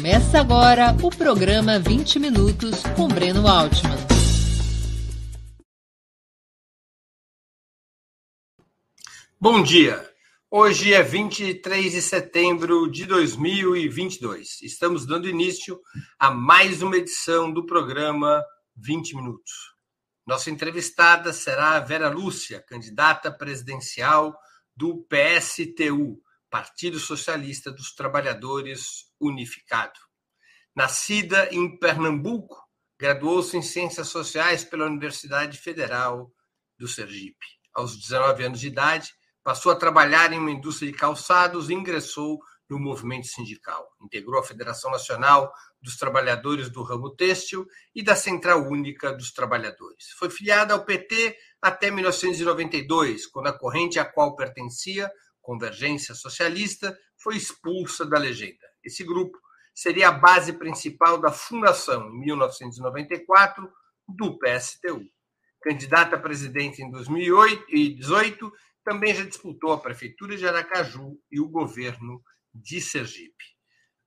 Começa agora o programa 20 Minutos com Breno Altman. Bom dia. Hoje é 23 de setembro de 2022. Estamos dando início a mais uma edição do programa 20 Minutos. Nossa entrevistada será a Vera Lúcia, candidata presidencial do PSTU, Partido Socialista dos Trabalhadores Unificado. Nascida em Pernambuco, graduou-se em Ciências Sociais pela Universidade Federal do Sergipe. Aos 19 anos de idade, passou a trabalhar em uma indústria de calçados e ingressou no movimento sindical. Integrou a Federação Nacional dos Trabalhadores do Ramo Têxtil e da Central Única dos Trabalhadores. Foi filiada ao PT até 1992, quando a corrente a qual pertencia, Convergência Socialista, foi expulsa da legenda. Esse grupo seria a base principal da fundação, em 1994, do PSTU. Candidata a presidente em 2018, também já disputou a Prefeitura de Aracaju e o governo de Sergipe.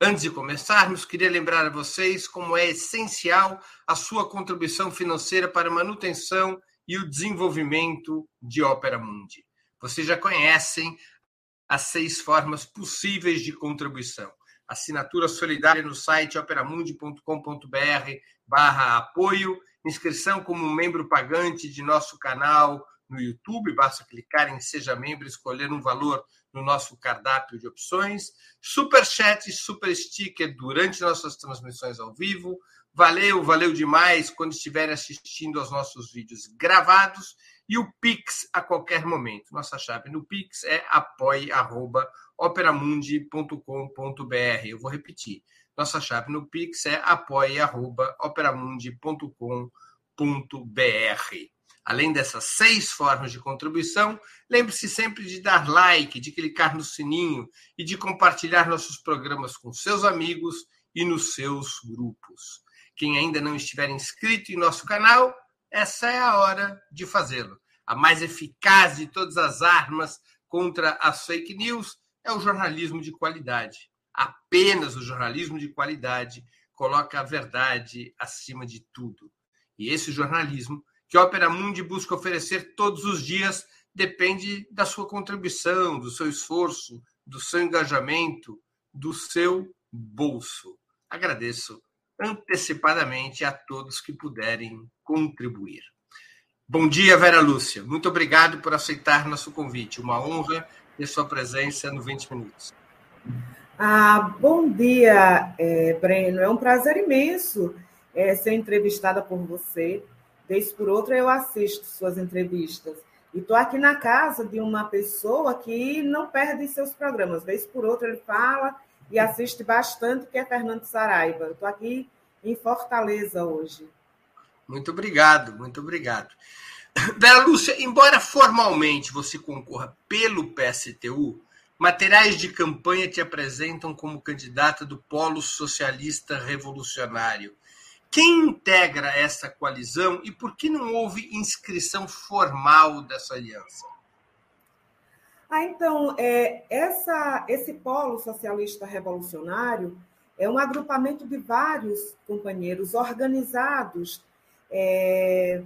Antes de começarmos, queria lembrar a vocês como é essencial a sua contribuição financeira para a manutenção e o desenvolvimento de Ópera Mundi. Vocês já conhecem as seis formas possíveis de contribuição. Assinatura solidária no site operamundi.com.br barra apoio, inscrição como membro pagante de nosso canal no YouTube, basta clicar em Seja Membro escolher um valor no nosso cardápio de opções. Super chat super sticker durante nossas transmissões ao vivo. Valeu, valeu demais quando estiverem assistindo aos nossos vídeos gravados. E o Pix a qualquer momento. Nossa chave no Pix é apoie.operamundi.com.br. Eu vou repetir. Nossa chave no Pix é apoie.operamundi.com.br. Além dessas seis formas de contribuição, lembre-se sempre de dar like, de clicar no sininho e de compartilhar nossos programas com seus amigos e nos seus grupos. Quem ainda não estiver inscrito em nosso canal, essa é a hora de fazê-lo. A mais eficaz de todas as armas contra as fake news é o jornalismo de qualidade. Apenas o jornalismo de qualidade coloca a verdade acima de tudo. E esse jornalismo que a Opera Mundi busca oferecer todos os dias depende da sua contribuição, do seu esforço, do seu engajamento, do seu bolso. Agradeço antecipadamente a todos que puderem contribuir. Bom dia, Vera Lúcia. Muito obrigado por aceitar nosso convite. Uma honra ter sua presença no 20 Minutos. Ah, bom dia, é, Breno. É um prazer imenso é, ser entrevistada por você. Vez por outra eu assisto suas entrevistas. E estou aqui na casa de uma pessoa que não perde seus programas. Vez por outra ele fala e assiste bastante, que é Fernando Saraiva. Estou aqui em Fortaleza hoje. Muito obrigado, muito obrigado. Bela Lúcia, embora formalmente você concorra pelo PSTU, materiais de campanha te apresentam como candidata do Polo Socialista Revolucionário. Quem integra essa coalizão e por que não houve inscrição formal dessa aliança? Ah, então, é, essa, esse polo socialista revolucionário é um agrupamento de vários companheiros organizados, é,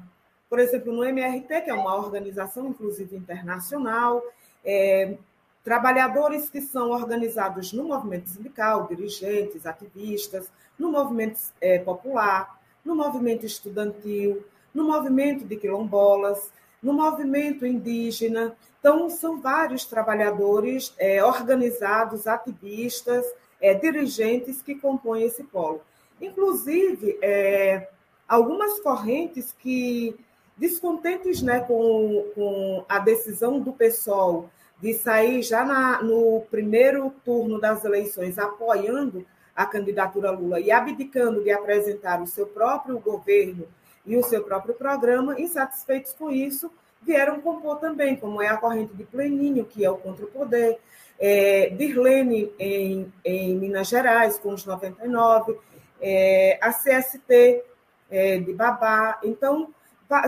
por exemplo, no MRT, que é uma organização, inclusive, internacional, é, trabalhadores que são organizados no movimento sindical, dirigentes, ativistas, no movimento é, popular, no movimento estudantil, no movimento de quilombolas, no movimento indígena. Então, são vários trabalhadores é, organizados, ativistas, é, dirigentes que compõem esse polo. Inclusive, é, algumas correntes que, descontentes né, com, com a decisão do PSOL de sair já na, no primeiro turno das eleições apoiando a candidatura Lula e abdicando de apresentar o seu próprio governo e o seu próprio programa, insatisfeitos com isso, vieram compor também, como é a corrente de Pleninho, que é o contra o poder, é, Dirlene em, em Minas Gerais, com os 99, é, a CST é, de Babá. Então,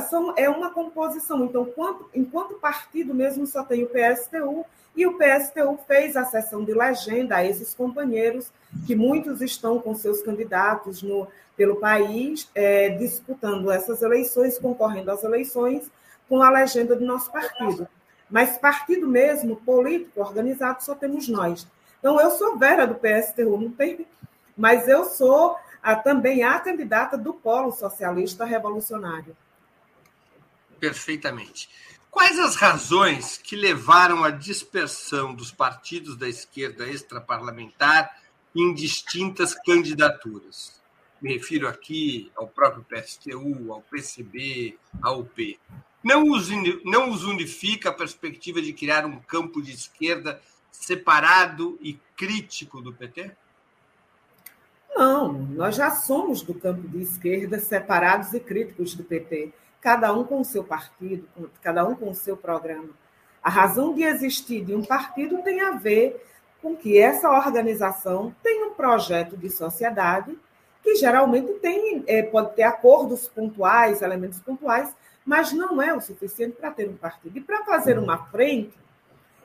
são, é uma composição. Então, enquanto, enquanto partido mesmo só tem o PSTU, e o PSTU fez a sessão de legenda a esses companheiros, que muitos estão com seus candidatos no, pelo país, é, disputando essas eleições, concorrendo às eleições, com a legenda do nosso partido. Mas partido mesmo, político, organizado, só temos nós. Então, eu sou Vera do PSTU, não tem, mas eu sou a, também a candidata do Polo Socialista Revolucionário. Perfeitamente. Quais as razões que levaram à dispersão dos partidos da esquerda extraparlamentar em distintas candidaturas? Me refiro aqui ao próprio PSTU, ao PCB, ao UP. Não os, não os unifica a perspectiva de criar um campo de esquerda separado e crítico do PT? Não, nós já somos do campo de esquerda separados e críticos do PT cada um com o seu partido, cada um com o seu programa. A razão de existir de um partido tem a ver com que essa organização tem um projeto de sociedade que geralmente tem, é, pode ter acordos pontuais, elementos pontuais, mas não é o suficiente para ter um partido. E para fazer uma frente,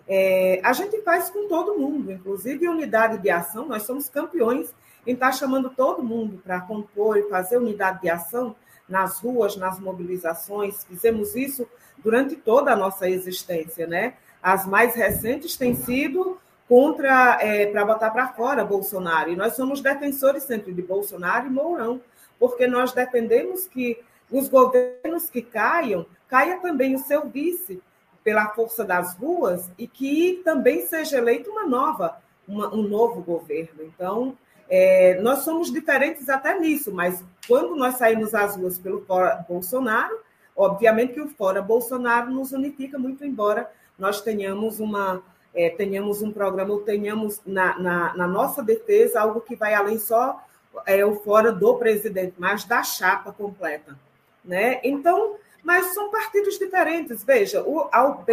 é, a gente faz com todo mundo, inclusive unidade de ação, nós somos campeões em estar chamando todo mundo para compor e fazer unidade de ação nas ruas, nas mobilizações, fizemos isso durante toda a nossa existência, né? As mais recentes têm sido contra, é, para botar para fora Bolsonaro, e nós somos defensores sempre de Bolsonaro e Mourão, porque nós defendemos que os governos que caiam, caia também o seu vice pela força das ruas e que também seja eleito uma nova, uma, um novo governo. Então, é, nós somos diferentes até nisso, mas quando nós saímos às ruas pelo fora Bolsonaro, obviamente que o fora Bolsonaro nos unifica muito, embora nós tenhamos uma é, tenhamos um programa ou tenhamos na, na, na, nossa defesa algo que vai além só é, o fora do presidente, mas da chapa completa, né? Então, mas são partidos diferentes. Veja, o a UP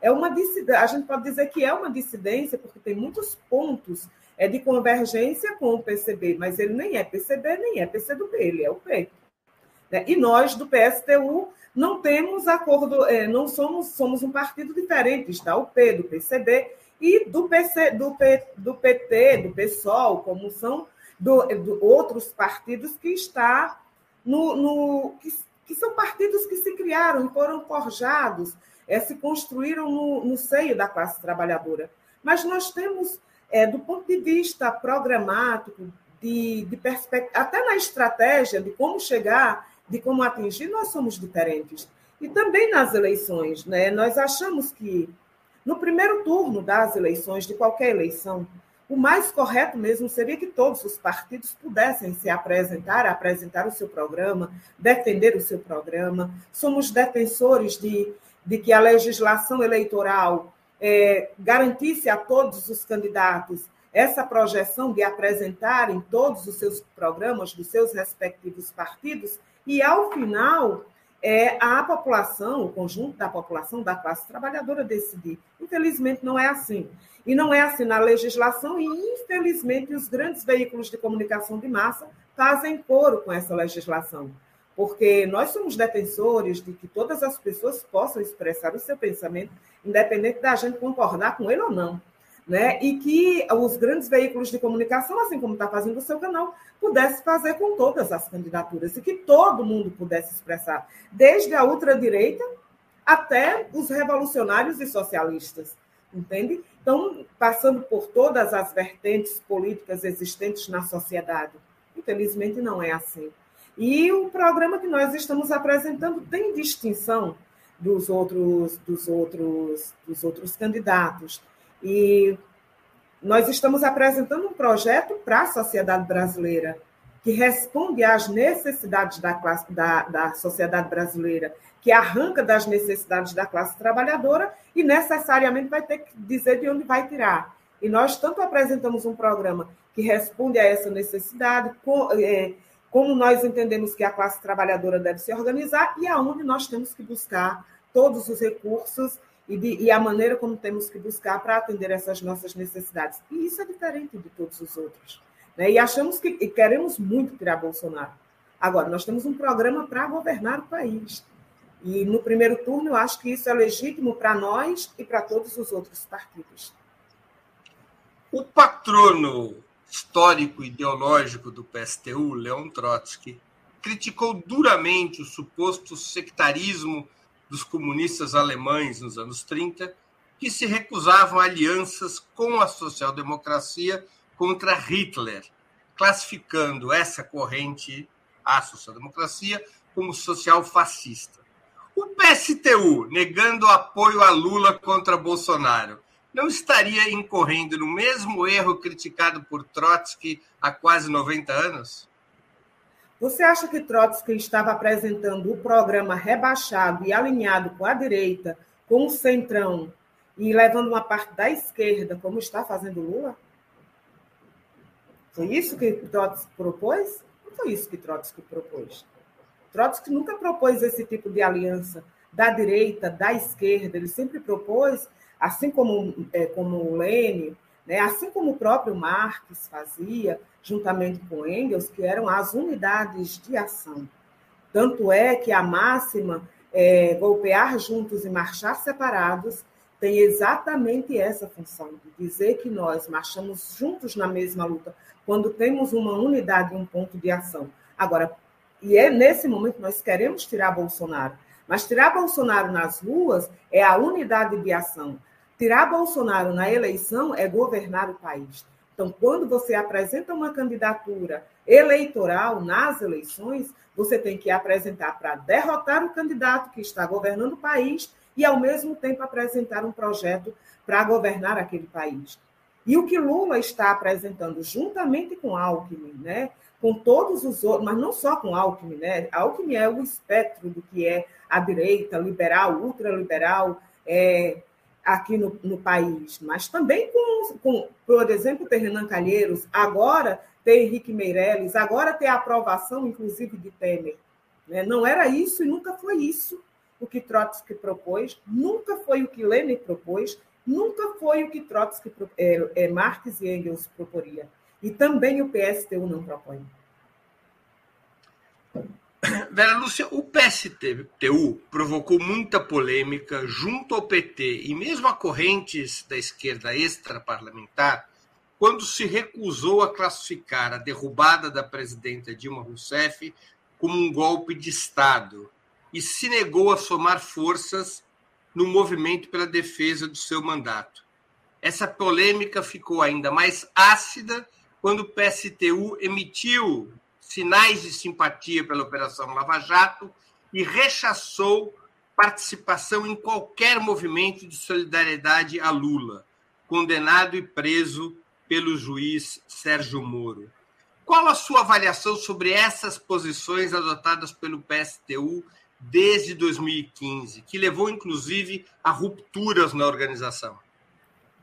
é uma dissidência, a gente pode dizer que é uma dissidência porque tem muitos pontos é de convergência com o PCB, mas ele nem é PCB, nem é PCdoB, ele é o P. Né? E nós, do PSTU, não temos acordo, é, não somos, somos um partido diferente, está o P do PCB e do, PC, do, P, do PT, do PSOL, como são do, do outros partidos que está no, no que, que, são partidos que se criaram, foram forjados, é, se construíram no, no seio da classe trabalhadora. Mas nós temos é, do ponto de vista programático, de, de perspectiva, até na estratégia de como chegar, de como atingir, nós somos diferentes. E também nas eleições, né? nós achamos que no primeiro turno das eleições, de qualquer eleição, o mais correto mesmo seria que todos os partidos pudessem se apresentar, apresentar o seu programa, defender o seu programa. Somos defensores de, de que a legislação eleitoral é, garantisse a todos os candidatos essa projeção de apresentarem todos os seus programas dos seus respectivos partidos e, ao final, é, a população, o conjunto da população, da classe trabalhadora decidir. Infelizmente, não é assim. E não é assim na legislação, e, infelizmente, os grandes veículos de comunicação de massa fazem coro com essa legislação porque nós somos defensores de que todas as pessoas possam expressar o seu pensamento, independente da gente concordar com ele ou não. Né? E que os grandes veículos de comunicação, assim como está fazendo o seu canal, pudesse fazer com todas as candidaturas e que todo mundo pudesse expressar, desde a ultradireita até os revolucionários e socialistas, entende? Então, passando por todas as vertentes políticas existentes na sociedade. Infelizmente, não é assim. E o programa que nós estamos apresentando tem distinção dos outros, dos outros, dos outros candidatos. E nós estamos apresentando um projeto para a sociedade brasileira que responde às necessidades da, classe, da, da sociedade brasileira, que arranca das necessidades da classe trabalhadora e necessariamente vai ter que dizer de onde vai tirar. E nós tanto apresentamos um programa que responde a essa necessidade, com, é, como nós entendemos que a classe trabalhadora deve se organizar e aonde nós temos que buscar todos os recursos e, de, e a maneira como temos que buscar para atender essas nossas necessidades. E isso é diferente de todos os outros. Né? E achamos que e queremos muito tirar Bolsonaro. Agora, nós temos um programa para governar o país. E no primeiro turno, eu acho que isso é legítimo para nós e para todos os outros partidos. O patrono histórico ideológico do PSTU, Leon Trotsky, criticou duramente o suposto sectarismo dos comunistas alemães nos anos 30, que se recusavam a alianças com a social-democracia contra Hitler, classificando essa corrente, a social-democracia, como social-fascista. O PSTU, negando apoio a Lula contra Bolsonaro, não estaria incorrendo no mesmo erro criticado por Trotsky há quase 90 anos? Você acha que Trotsky estava apresentando o programa rebaixado e alinhado com a direita, com o centrão, e levando uma parte da esquerda, como está fazendo Lula? Foi isso que Trotsky propôs? Não foi isso que Trotsky propôs. Trotsky nunca propôs esse tipo de aliança da direita, da esquerda. Ele sempre propôs, assim como, é, como o Lênin, né, assim como o próprio Marx fazia, juntamente com Engels, que eram as unidades de ação. Tanto é que a máxima é, golpear juntos e marchar separados tem exatamente essa função, de dizer que nós marchamos juntos na mesma luta, quando temos uma unidade um ponto de ação. Agora, e é nesse momento nós queremos tirar Bolsonaro. Mas tirar Bolsonaro nas ruas é a unidade de ação. Tirar Bolsonaro na eleição é governar o país. Então, quando você apresenta uma candidatura eleitoral nas eleições, você tem que apresentar para derrotar o candidato que está governando o país e, ao mesmo tempo, apresentar um projeto para governar aquele país. E o que Lula está apresentando, juntamente com Alckmin, né, com todos os outros, mas não só com Alckmin, né? Alckmin é o espectro do que é a direita, liberal, ultraliberal, é, aqui no, no, país, mas também com, com, por exemplo, ter Renan Calheiros, agora ter Henrique Meirelles, agora ter a aprovação, inclusive, de Temer. Né? Não era isso e nunca foi isso o que Trotsky propôs, nunca foi o que Lenin propôs, nunca foi o que Trotsky, é, é, Marx e Engels proporia. E também o PSTU não propõe. Vera Lúcia, o PSTU provocou muita polêmica junto ao PT e mesmo a correntes da esquerda extraparlamentar quando se recusou a classificar a derrubada da presidenta Dilma Rousseff como um golpe de Estado e se negou a somar forças no movimento pela defesa do seu mandato. Essa polêmica ficou ainda mais ácida quando o PSTU emitiu sinais de simpatia pela Operação Lava Jato e rechaçou participação em qualquer movimento de solidariedade a Lula, condenado e preso pelo juiz Sérgio Moro. Qual a sua avaliação sobre essas posições adotadas pelo PSTU desde 2015, que levou inclusive a rupturas na organização?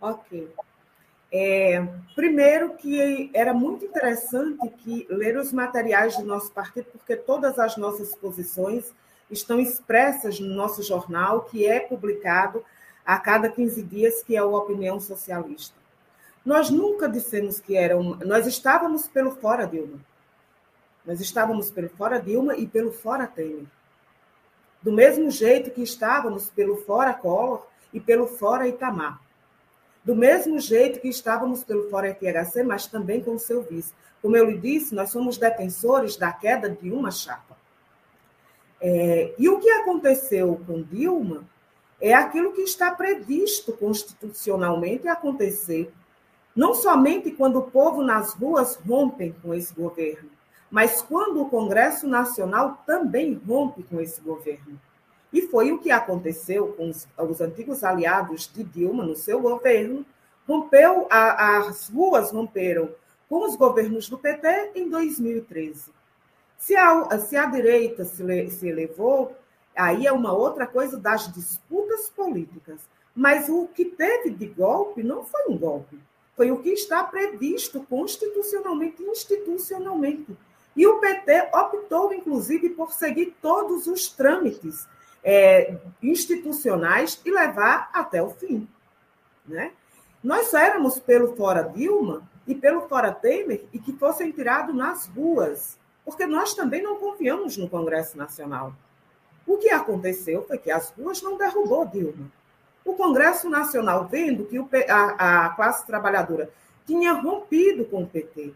Ok. É, primeiro que era muito interessante que ler os materiais do nosso partido, porque todas as nossas posições estão expressas no nosso jornal, que é publicado a cada 15 dias, que é o Opinião Socialista. Nós nunca dissemos que era um, nós estávamos pelo fora Dilma. Nós estávamos pelo fora Dilma e pelo fora Temer. Do mesmo jeito que estávamos pelo fora Collor e pelo fora Itamar do mesmo jeito que estávamos pelo Fórum FHC, mas também com o seu vice. Como eu lhe disse, nós somos defensores da queda de uma chapa. É, e o que aconteceu com Dilma é aquilo que está previsto constitucionalmente acontecer, não somente quando o povo nas ruas rompe com esse governo, mas quando o Congresso Nacional também rompe com esse governo. E foi o que aconteceu com os, os antigos aliados de Dilma no seu governo. Rompeu, a, as ruas romperam com os governos do PT em 2013. Se a, se a direita se, se elevou, aí é uma outra coisa das disputas políticas. Mas o que teve de golpe não foi um golpe, foi o que está previsto constitucionalmente e institucionalmente. E o PT optou, inclusive, por seguir todos os trâmites é, institucionais e levar até o fim. Né? Nós só éramos pelo fora Dilma e pelo fora Temer e que fossem tirados nas ruas, porque nós também não confiamos no Congresso Nacional. O que aconteceu foi que as ruas não derrubou Dilma. O Congresso Nacional, vendo que a, a classe trabalhadora tinha rompido com o PT,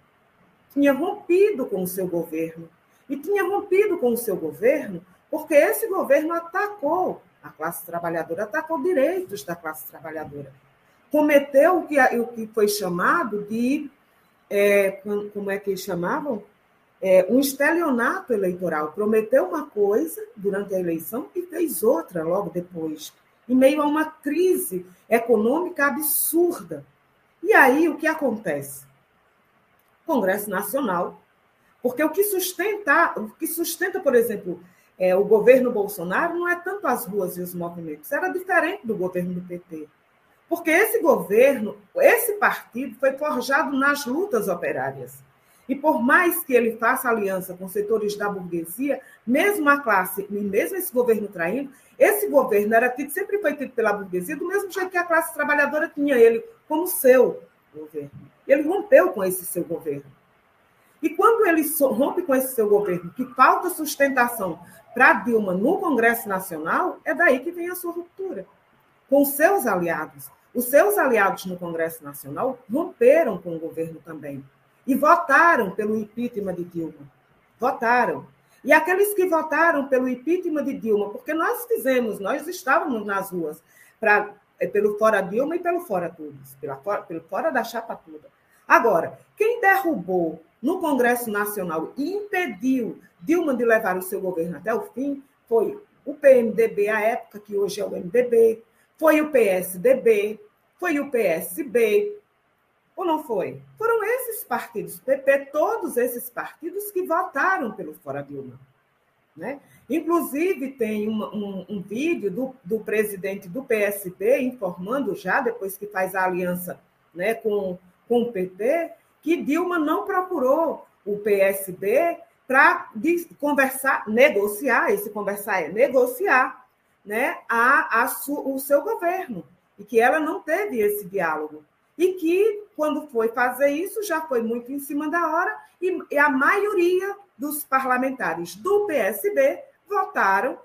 tinha rompido com o seu governo, e tinha rompido com o seu governo porque esse governo atacou a classe trabalhadora, atacou direitos da classe trabalhadora. Cometeu o que, o que foi chamado de. É, como é que chamavam? É, um estelionato eleitoral. Prometeu uma coisa durante a eleição e fez outra logo depois, em meio a uma crise econômica absurda. E aí o que acontece? Congresso Nacional, porque o que sustenta, o que sustenta, por exemplo, é, o governo Bolsonaro não é tanto as ruas e os movimentos, era diferente do governo do PT. Porque esse governo, esse partido foi forjado nas lutas operárias. E por mais que ele faça aliança com setores da burguesia, mesmo a classe, e mesmo esse governo traindo, esse governo era tido, sempre foi tido pela burguesia, do mesmo jeito que a classe trabalhadora tinha ele como seu governo. Ele rompeu com esse seu governo. E quando ele rompe com esse seu governo, que falta sustentação para Dilma no Congresso Nacional, é daí que vem a sua ruptura. Com seus aliados. Os seus aliados no Congresso Nacional romperam com o governo também. E votaram pelo impeachment de Dilma. Votaram. E aqueles que votaram pelo impeachment de Dilma, porque nós fizemos, nós estávamos nas ruas pra, é, pelo fora Dilma e pelo fora todos, pela, pelo fora da chapa toda. Agora, quem derrubou no Congresso Nacional e impediu Dilma de levar o seu governo até o fim foi o PMDB, à época, que hoje é o MDB, foi o PSDB, foi o PSB, ou não foi? Foram esses partidos, PP, todos esses partidos que votaram pelo Fora Dilma. Né? Inclusive, tem um, um, vídeo do, do, presidente do PSB informando já, depois que faz a aliança né, com, com o PT, que Dilma não procurou o PSB para conversar, negociar, esse conversar é negociar né, a, a su, o seu governo, e que ela não teve esse diálogo. E que, quando foi fazer isso, já foi muito em cima da hora, e, e a maioria dos parlamentares do PSB votaram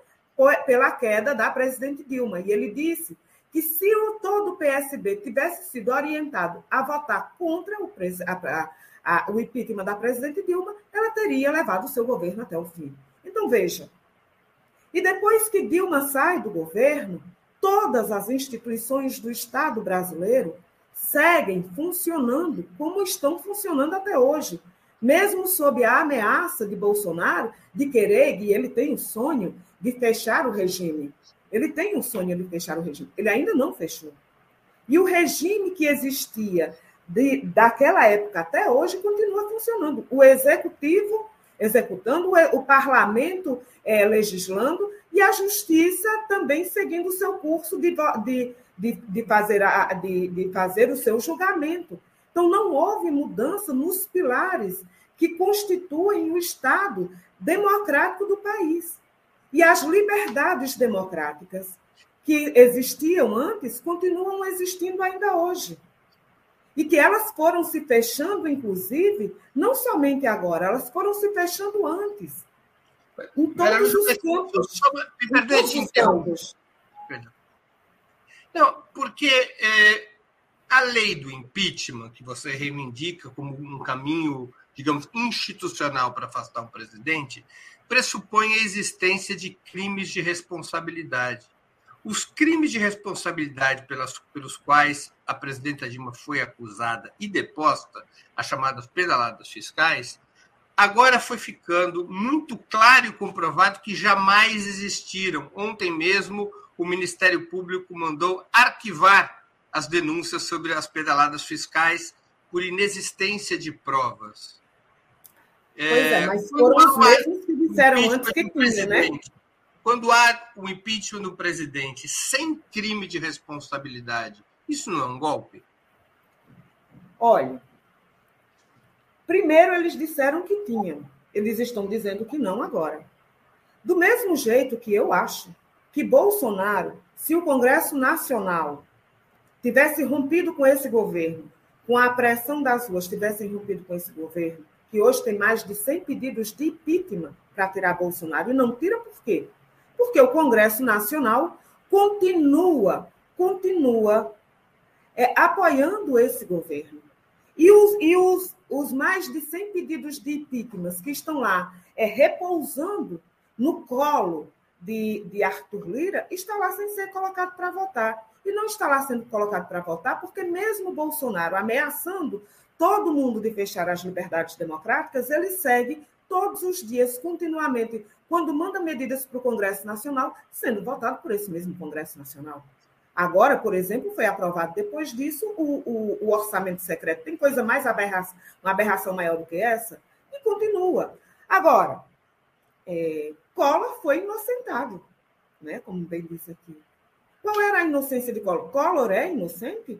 pela queda da presidente Dilma. E ele disse que se o todo o PSB tivesse sido orientado a votar contra o, a, a, o impeachment da presidente Dilma, ela teria levado o seu governo até o fim. Então, veja. E depois que Dilma sai do governo, todas as instituições do Estado brasileiro seguem funcionando como estão funcionando até hoje. Mesmo sob a ameaça de Bolsonaro de querer, e ele tem o sonho de fechar o regime ele tem um sonho de fechar o regime. Ele ainda não fechou. E o regime que existia de, daquela época até hoje continua funcionando. O executivo executando, o parlamento é, legislando e a justiça também seguindo o seu curso de, de, de, de, fazer a, de, de fazer o seu julgamento. Então, não houve mudança nos pilares que constituem o Estado democrático do país. E as liberdades democráticas que existiam antes continuam existindo ainda hoje. E que elas foram se fechando, inclusive, não somente agora, elas foram se fechando antes. Em todos os campos. Não, porque é, a lei do impeachment, que você reivindica como um caminho, digamos, institucional para afastar o presidente, pressupõe a existência de crimes de responsabilidade. Os crimes de responsabilidade pelas, pelos quais a presidenta Dilma foi acusada e deposta, as chamadas pedaladas fiscais, agora foi ficando muito claro e comprovado que jamais existiram. Ontem mesmo, o Ministério Público mandou arquivar as denúncias sobre as pedaladas fiscais por inexistência de provas. Pois é, é mas foram os mesmos disseram antes que tinha, né? Quando há o impeachment do presidente sem crime de responsabilidade, isso não é um golpe? Olha, primeiro eles disseram que tinham, eles estão dizendo que não agora. Do mesmo jeito que eu acho que Bolsonaro, se o Congresso Nacional tivesse rompido com esse governo, com a pressão das ruas tivessem rompido com esse governo, que hoje tem mais de 100 pedidos de impeachment para tirar Bolsonaro, e não tira por quê? Porque o Congresso Nacional continua, continua é, apoiando esse governo. E, os, e os, os mais de 100 pedidos de impeachment que estão lá é, repousando no colo de, de Arthur Lira, está lá sem ser colocado para votar. E não está lá sendo colocado para votar porque mesmo Bolsonaro ameaçando todo mundo de fechar as liberdades democráticas, ele segue todos os dias, continuamente, quando manda medidas para o Congresso Nacional, sendo votado por esse mesmo Congresso Nacional. Agora, por exemplo, foi aprovado depois disso o, o, o orçamento secreto. Tem coisa mais aberração, uma aberração maior do que essa? E continua. Agora, é, Collor foi inocentado, né? como bem disse aqui. Qual era a inocência de Collor? Collor é inocente?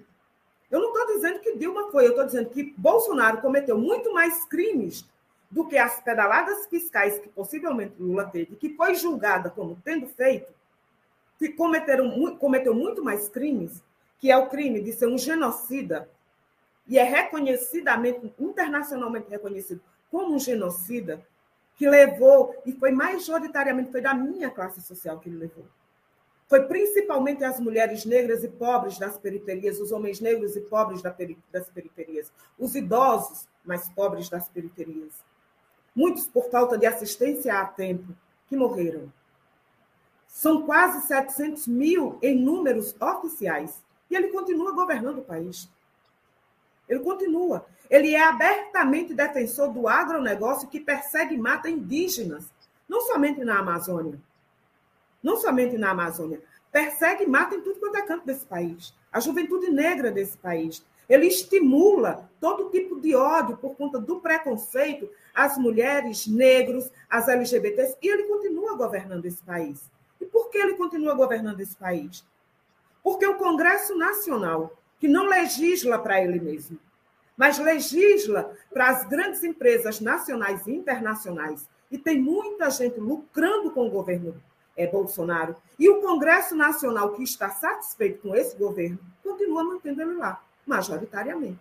Eu não estou dizendo que Dilma foi, eu estou dizendo que Bolsonaro cometeu muito mais crimes do que as pedaladas fiscais que possivelmente Lula teve, que foi julgada como tendo feito, que cometeram, cometeu muito mais crimes, que é o crime de ser um genocida, e é reconhecidamente, internacionalmente reconhecido como um genocida, que levou, e foi majoritariamente, foi da minha classe social que ele levou. Foi principalmente as mulheres negras e pobres das periferias, os homens negros e pobres das periferias, os idosos mais pobres das periferias. Muitos por falta de assistência a tempo, que morreram. São quase 700 mil em números oficiais. E ele continua governando o país. Ele continua. Ele é abertamente defensor do agronegócio que persegue e mata indígenas, não somente na Amazônia. Não somente na Amazônia. Persegue e mata em tudo quanto é canto desse país. A juventude negra desse país. Ele estimula todo tipo de ódio por conta do preconceito às mulheres, negros, às LGBTs, e ele continua governando esse país. E por que ele continua governando esse país? Porque o Congresso Nacional, que não legisla para ele mesmo, mas legisla para as grandes empresas nacionais e internacionais, e tem muita gente lucrando com o governo é, Bolsonaro, e o Congresso Nacional, que está satisfeito com esse governo, continua mantendo ele lá, majoritariamente.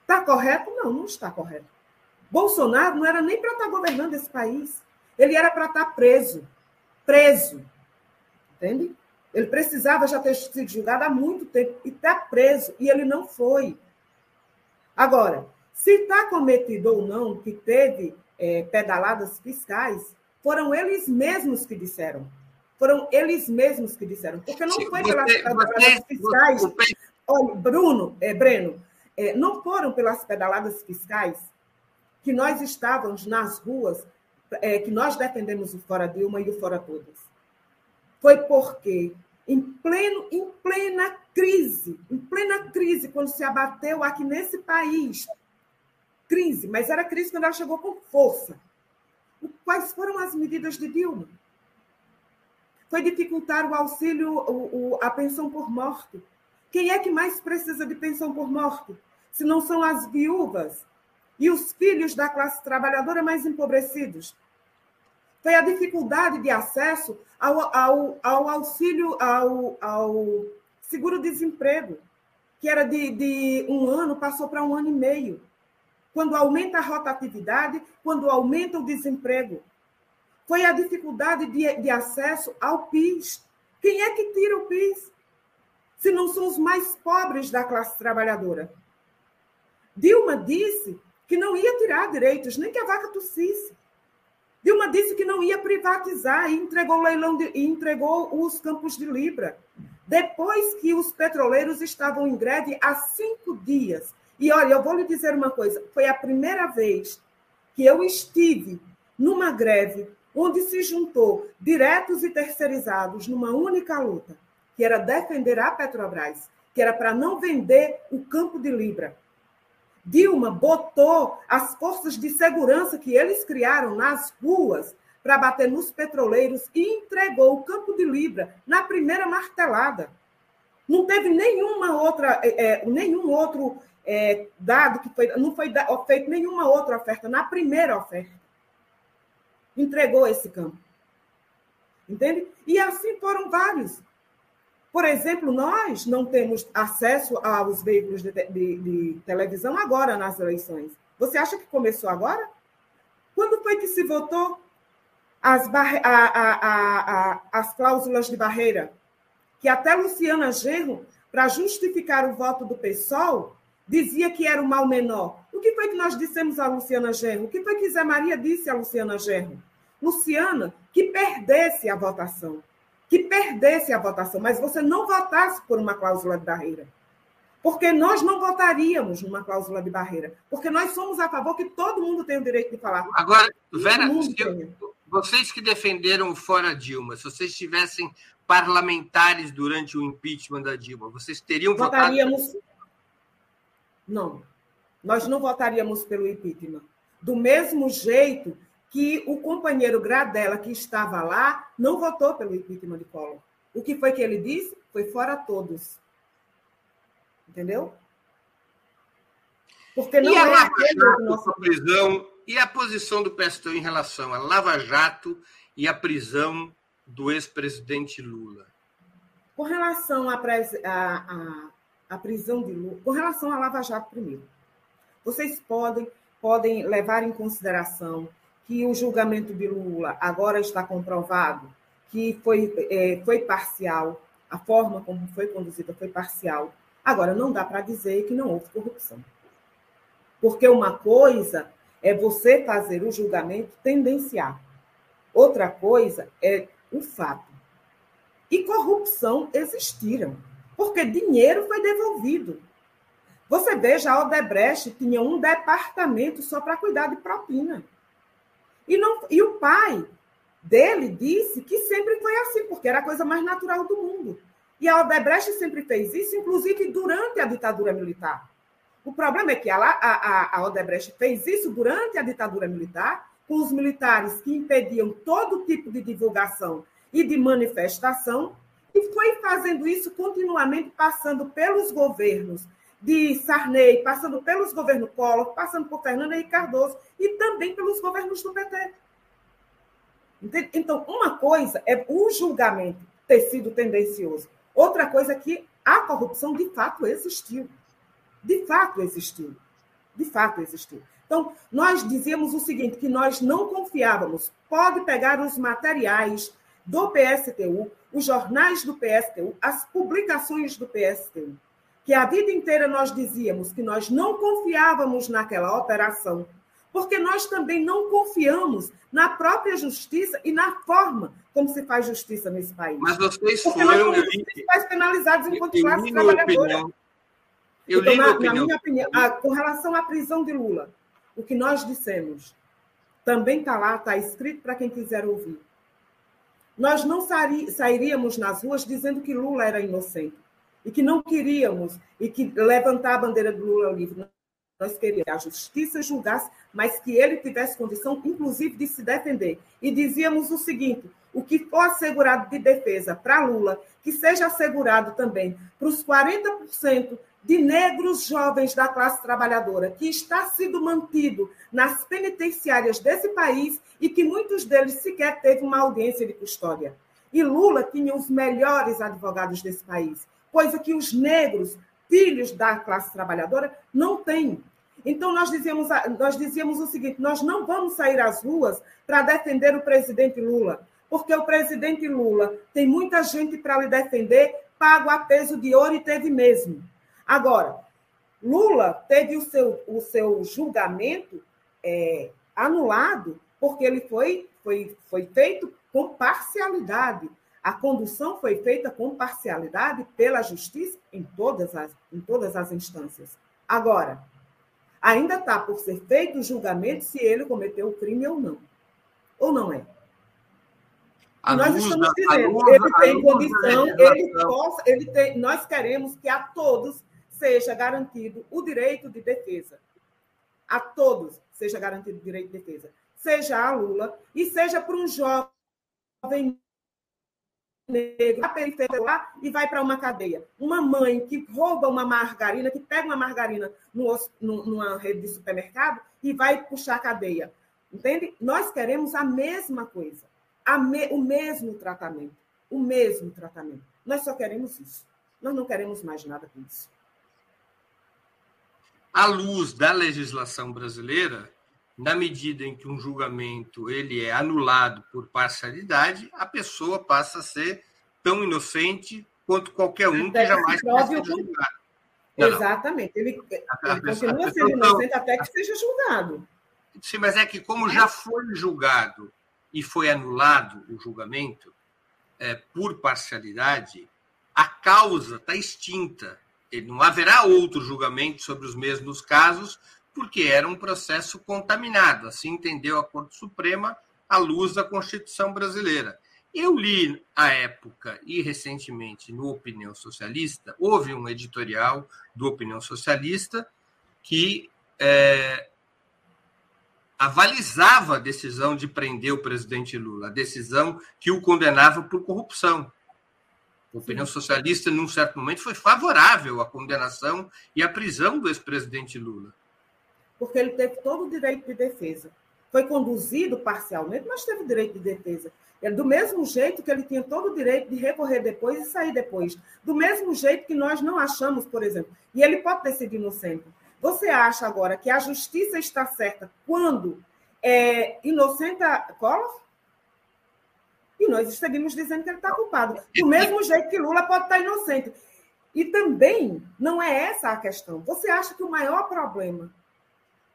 Está correto? Não, não está correto. Bolsonaro não era nem para estar tá governando esse país. Ele era para estar tá preso. Preso. Entende? Ele precisava já ter sido julgado há muito tempo e está preso. E ele não foi. Agora, se está cometido ou não que teve é, pedaladas fiscais, foram eles mesmos que disseram. Foram eles mesmos que disseram. Porque não foi pelas pedaladas fiscais. Olha, Bruno, é, Breno, é, não foram pelas pedaladas fiscais que nós estávamos nas ruas, é, que nós defendemos o Fora Dilma e o Fora Todas. Foi porque, em, pleno, em plena crise, em plena crise, quando se abateu aqui nesse país, crise, mas era crise quando ela chegou com força. Quais foram as medidas de Dilma? Foi dificultar o auxílio, o, o, a pensão por morte. Quem é que mais precisa de pensão por morte? Se não são as viúvas e os filhos da classe trabalhadora mais empobrecidos. Foi a dificuldade de acesso ao, ao, ao auxílio, ao, ao seguro-desemprego, que era de, de um ano, passou para um ano e meio. Quando aumenta a rotatividade, quando aumenta o desemprego. Foi a dificuldade de, de acesso ao PIS. Quem é que tira o PIS? Se não são os mais pobres da classe trabalhadora. Dilma disse que não ia tirar direitos, nem que a vaca tossisse. Dilma disse que não ia privatizar e entregou leilão de, e entregou os campos de Libra. Depois que os petroleiros estavam em greve há cinco dias. E olha, eu vou lhe dizer uma coisa: foi a primeira vez que eu estive numa greve onde se juntou diretos e terceirizados numa única luta, que era defender a Petrobras, que era para não vender o campo de Libra. Dilma botou as forças de segurança que eles criaram nas ruas para bater nos petroleiros e entregou o Campo de Libra na primeira martelada. Não teve nenhuma outra, é, é nenhum outro é, dado que foi, não foi feito nenhuma outra oferta na primeira oferta. Entregou esse campo. Entende? E assim foram vários. Por exemplo, nós não temos acesso aos veículos de, de, de televisão agora nas eleições. Você acha que começou agora? Quando foi que se votou? as, barre... a, a, a, as cláusulas de barreira, que até Luciana Genro, para justificar o voto do PSOL, dizia que era o mal menor. O que foi que nós dissemos a Luciana Genro? O que foi que Zé Maria disse a Luciana Genro? Luciana, que perdesse a votação. Que perdesse a votação, mas você não votasse por uma cláusula de barreira. Porque nós não votaríamos numa cláusula de barreira. Porque nós somos a favor que todo mundo tem o direito de falar. Agora, Vera, vocês que defenderam fora Dilma, se vocês tivessem parlamentares durante o impeachment da Dilma, vocês teriam votaríamos... votado? Não. Nós não votaríamos pelo impeachment. Do mesmo jeito que o companheiro Gradella, que estava lá, não votou pelo impeachment de Collor. O que foi que ele disse? Foi fora todos. Entendeu? Porque não e a é Lava Jato, nosso... prisão, e a posição do PSTU em relação à Lava Jato e à prisão do ex-presidente Lula? Com relação à prisão de Lula, com relação à Lava Jato primeiro, vocês podem, podem levar em consideração que o julgamento de Lula agora está comprovado que foi, é, foi parcial, a forma como foi conduzida foi parcial. Agora, não dá para dizer que não houve corrupção. Porque uma coisa é você fazer o julgamento tendenciar, outra coisa é o fato. E corrupção existiram, porque dinheiro foi devolvido. Você veja, a Odebrecht tinha um departamento só para cuidar de propina. E, não, e o pai dele disse que sempre foi assim, porque era a coisa mais natural do mundo. E a Odebrecht sempre fez isso, inclusive durante a ditadura militar. O problema é que a, a, a Odebrecht fez isso durante a ditadura militar, com os militares que impediam todo tipo de divulgação e de manifestação, e foi fazendo isso continuamente, passando pelos governos de Sarney, passando pelos governos Collor, passando por Fernando Henrique Cardoso e também pelos governos do PT. Então, uma coisa é o julgamento ter sido tendencioso, outra coisa é que a corrupção de fato existiu. De fato existiu. De fato existiu. Então, nós dizíamos o seguinte: que nós não confiávamos. Pode pegar os materiais do PSTU, os jornais do PSTU, as publicações do PSTU que a vida inteira nós dizíamos que nós não confiávamos naquela operação, porque nós também não confiamos na própria justiça e na forma como se faz justiça nesse país. Mas vocês porque foram... Nós somos principais penalizados enquanto classe trabalhadora. Eu então, na, na minha opinião, a, com relação à prisão de Lula, o que nós dissemos também está lá, está escrito para quem quiser ouvir. Nós não sairíamos nas ruas dizendo que Lula era inocente e que não queríamos, e que levantar a bandeira do Lula livre, nós queríamos que a justiça julgasse, mas que ele tivesse condição, inclusive, de se defender. E dizíamos o seguinte: o que for assegurado de defesa para Lula, que seja assegurado também para os 40% de negros jovens da classe trabalhadora, que está sendo mantido nas penitenciárias desse país e que muitos deles sequer teve uma audiência de custódia. E Lula tinha os melhores advogados desse país coisa que os negros, filhos da classe trabalhadora, não têm. Então, nós dizíamos, nós dizíamos o seguinte: nós não vamos sair às ruas para defender o presidente Lula, porque o presidente Lula tem muita gente para lhe defender, pago a peso de ouro e teve mesmo. Agora, Lula teve o seu, o seu julgamento é, anulado porque ele foi, foi, foi feito com parcialidade. A condução foi feita com parcialidade pela justiça em todas as, em todas as instâncias. Agora, ainda está por ser feito o julgamento se ele cometeu o crime ou não. Ou não é? A nós estamos dizendo, ele tem condição, ele possa, ele tem, nós queremos que a todos seja garantido o direito de defesa. A todos seja garantido o direito de defesa. Seja a Lula e seja para um jovem negro na periferia e vai para uma cadeia. Uma mãe que rouba uma margarina, que pega uma margarina no, no, numa rede de supermercado e vai puxar a cadeia. Entende? Nós queremos a mesma coisa, a me, o mesmo tratamento. O mesmo tratamento. Nós só queremos isso. Nós não queremos mais nada com isso. À luz da legislação brasileira, na medida em que um julgamento ele é anulado por parcialidade, a pessoa passa a ser tão inocente quanto qualquer um que jamais tenha sido julgado. Não, Exatamente. Ele, ele continua sendo inocente até que seja julgado. Sim, mas é que como já foi julgado e foi anulado o julgamento é, por parcialidade, a causa está extinta. Ele não haverá outro julgamento sobre os mesmos casos, porque era um processo contaminado. Assim entendeu a Corte Suprema à luz da Constituição brasileira. Eu li à época e recentemente no Opinião Socialista, houve um editorial do Opinião Socialista que é, avalizava a decisão de prender o presidente Lula, a decisão que o condenava por corrupção. A opinião socialista, num certo momento, foi favorável à condenação e à prisão do ex-presidente Lula porque ele teve todo o direito de defesa. Foi conduzido parcialmente, mas teve direito de defesa. É do mesmo jeito que ele tinha todo o direito de recorrer depois e sair depois. Do mesmo jeito que nós não achamos, por exemplo. E ele pode ter sido inocente. Você acha agora que a justiça está certa quando é inocente Collor? E nós seguimos dizendo que ele está culpado. Do mesmo jeito que Lula pode estar inocente. E também não é essa a questão. Você acha que o maior problema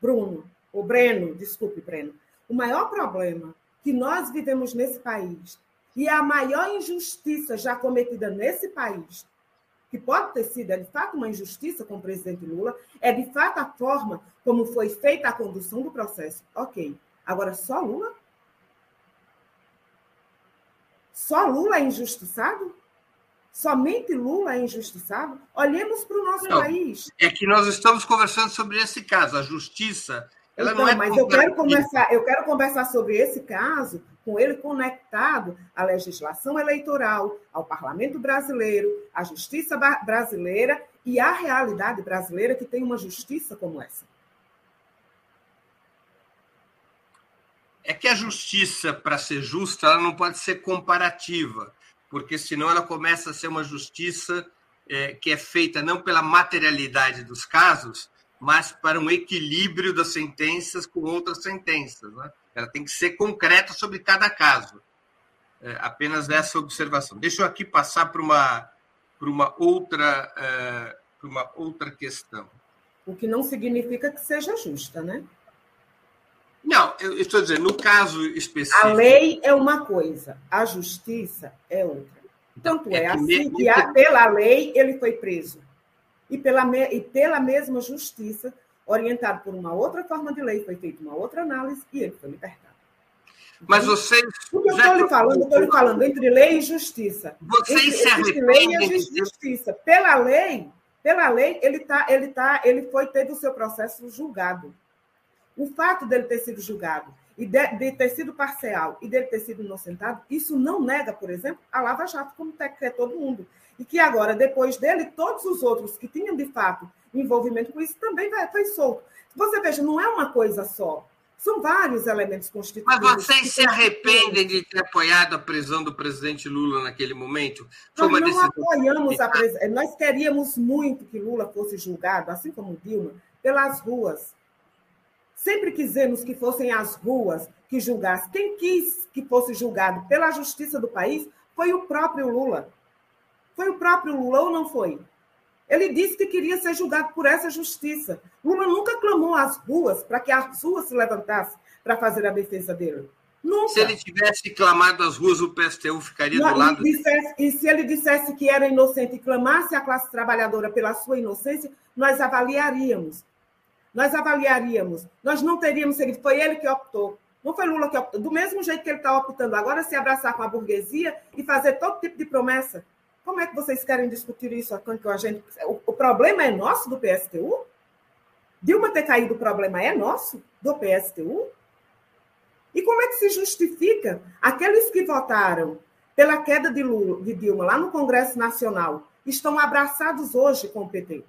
Bruno, o Breno, desculpe, Breno, o maior problema que nós vivemos nesse país e a maior injustiça já cometida nesse país, que pode ter sido, é de fato, uma injustiça com o presidente Lula, é de fato a forma como foi feita a condução do processo. Ok. Agora, só Lula? Só Lula é injustiçado? Somente Lula é injustiçado? Olhemos para o nosso não, país. É que nós estamos conversando sobre esse caso. A justiça. Ela então, não é mas eu quero, conversar, eu quero conversar sobre esse caso com ele conectado à legislação eleitoral, ao parlamento brasileiro, à justiça brasileira e à realidade brasileira que tem uma justiça como essa. É que a justiça, para ser justa, ela não pode ser comparativa porque senão ela começa a ser uma justiça é, que é feita não pela materialidade dos casos, mas para um equilíbrio das sentenças com outras sentenças. Né? Ela tem que ser concreta sobre cada caso. É, apenas essa observação. Deixa eu aqui passar para uma, para uma, outra, é, para uma outra questão. O que não significa que seja justa, né? Não, eu estou dizendo, no caso específico. A lei é uma coisa, a justiça é outra. Tanto é, é assim que, a, pela lei, ele foi preso. E pela, e pela mesma justiça, orientado por uma outra forma de lei, foi feita uma outra análise e ele foi libertado. Mas vocês. O que eu estou lhe falando, eu estou lhe falando entre lei e justiça. Vocês entre, se arrependem. Lei e justiça. Pela lei, pela lei, ele, tá, ele, tá, ele foi, teve o seu processo julgado. O fato dele ter sido julgado e de, de, ter sido parcial e dele ter sido inocentado, isso não nega, por exemplo, a Lava Jato, como quer todo mundo. E que agora, depois dele, todos os outros que tinham de fato envolvimento com isso também vai, foi solto. Você veja, não é uma coisa só. São vários elementos constitutivos. Mas vocês se arrependem de ter apoiado a prisão do presidente Lula naquele momento? Foi nós não apoiamos a prisão. Nós queríamos muito que Lula fosse julgado, assim como Dilma, pelas ruas Sempre quisemos que fossem as ruas que julgassem. Quem quis que fosse julgado pela justiça do país foi o próprio Lula. Foi o próprio Lula ou não foi? Ele disse que queria ser julgado por essa justiça. Lula nunca clamou às ruas para que as ruas se levantassem para fazer a defesa dele. Nunca. Se ele tivesse clamado às ruas, o PSTU ficaria não, do lado e, dissesse, e se ele dissesse que era inocente e clamasse a classe trabalhadora pela sua inocência, nós avaliaríamos nós avaliaríamos, nós não teríamos seguido, foi ele que optou. Não foi Lula que optou. Do mesmo jeito que ele está optando agora, se abraçar com a burguesia e fazer todo tipo de promessa. Como é que vocês querem discutir isso com a gente? O, o problema é nosso do PSTU? Dilma ter caído, o problema é nosso do PSTU? E como é que se justifica aqueles que votaram pela queda de, Lula, de Dilma lá no Congresso Nacional estão abraçados hoje com o PT?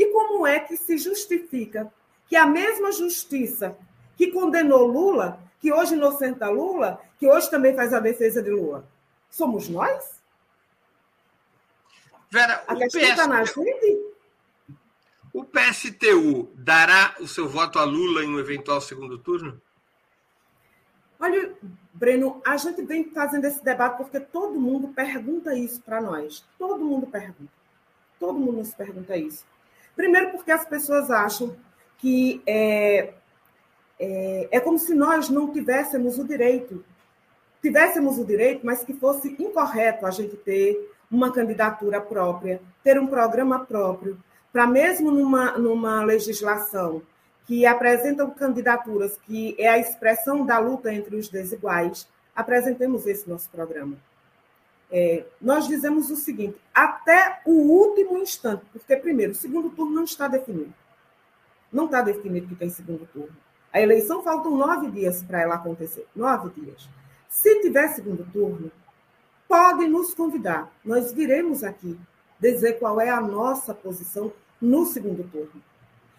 E como é que se justifica que a mesma justiça que condenou Lula, que hoje inocenta Lula, que hoje também faz a defesa de Lula, somos nós? Vera, a questão está na gente? O PSTU dará o seu voto a Lula em um eventual segundo turno? Olha, Breno, a gente vem fazendo esse debate porque todo mundo pergunta isso para nós. Todo mundo pergunta. Todo mundo nos pergunta isso. Primeiro, porque as pessoas acham que é, é, é como se nós não tivéssemos o direito, tivéssemos o direito, mas que fosse incorreto a gente ter uma candidatura própria, ter um programa próprio, para mesmo numa, numa legislação que apresentam candidaturas que é a expressão da luta entre os desiguais, apresentemos esse nosso programa. É, nós dizemos o seguinte: até o último instante, porque, primeiro, o segundo turno não está definido. Não está definido que tem segundo turno. A eleição faltam nove dias para ela acontecer nove dias. Se tiver segundo turno, pode nos convidar. Nós viremos aqui dizer qual é a nossa posição no segundo turno.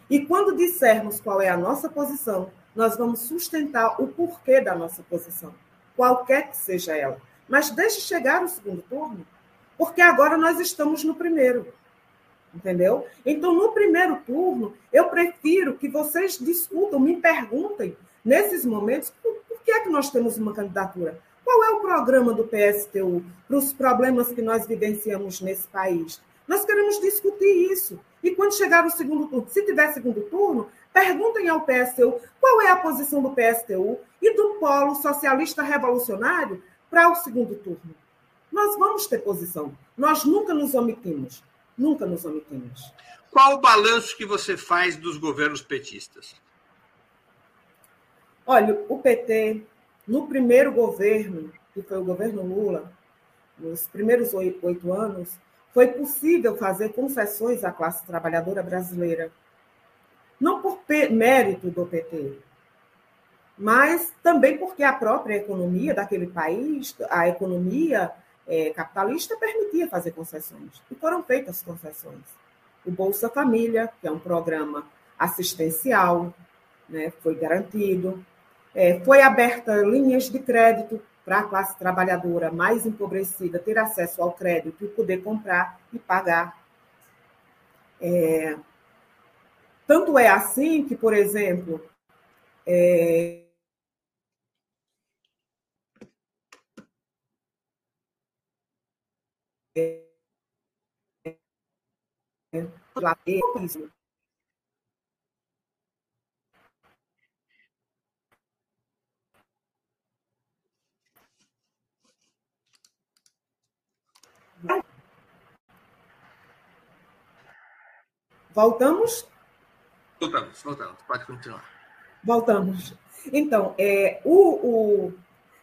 E quando dissermos qual é a nossa posição, nós vamos sustentar o porquê da nossa posição, qualquer que seja ela. Mas deixe chegar o segundo turno, porque agora nós estamos no primeiro. Entendeu? Então, no primeiro turno, eu prefiro que vocês discutam, me perguntem, nesses momentos, por, por que é que nós temos uma candidatura? Qual é o programa do PSTU para os problemas que nós vivenciamos nesse país? Nós queremos discutir isso. E quando chegar o segundo turno, se tiver segundo turno, perguntem ao PSTU qual é a posição do PSTU e do Polo Socialista Revolucionário para o segundo turno. Nós vamos ter posição. Nós nunca nos omitimos. Nunca nos omitimos. Qual o balanço que você faz dos governos petistas? Olha, o PT, no primeiro governo, que foi o governo Lula, nos primeiros oito anos, foi possível fazer concessões à classe trabalhadora brasileira. Não por mérito do PT, mas também porque a própria economia daquele país, a economia é, capitalista, permitia fazer concessões. E foram feitas concessões. O Bolsa Família, que é um programa assistencial, né, foi garantido. É, foi aberta linhas de crédito para a classe trabalhadora mais empobrecida ter acesso ao crédito e poder comprar e pagar. É, tanto é assim que, por exemplo, é, é, Voltamos? Voltamos, voltamos. Pode continuar. Voltamos. Então, é, o, o,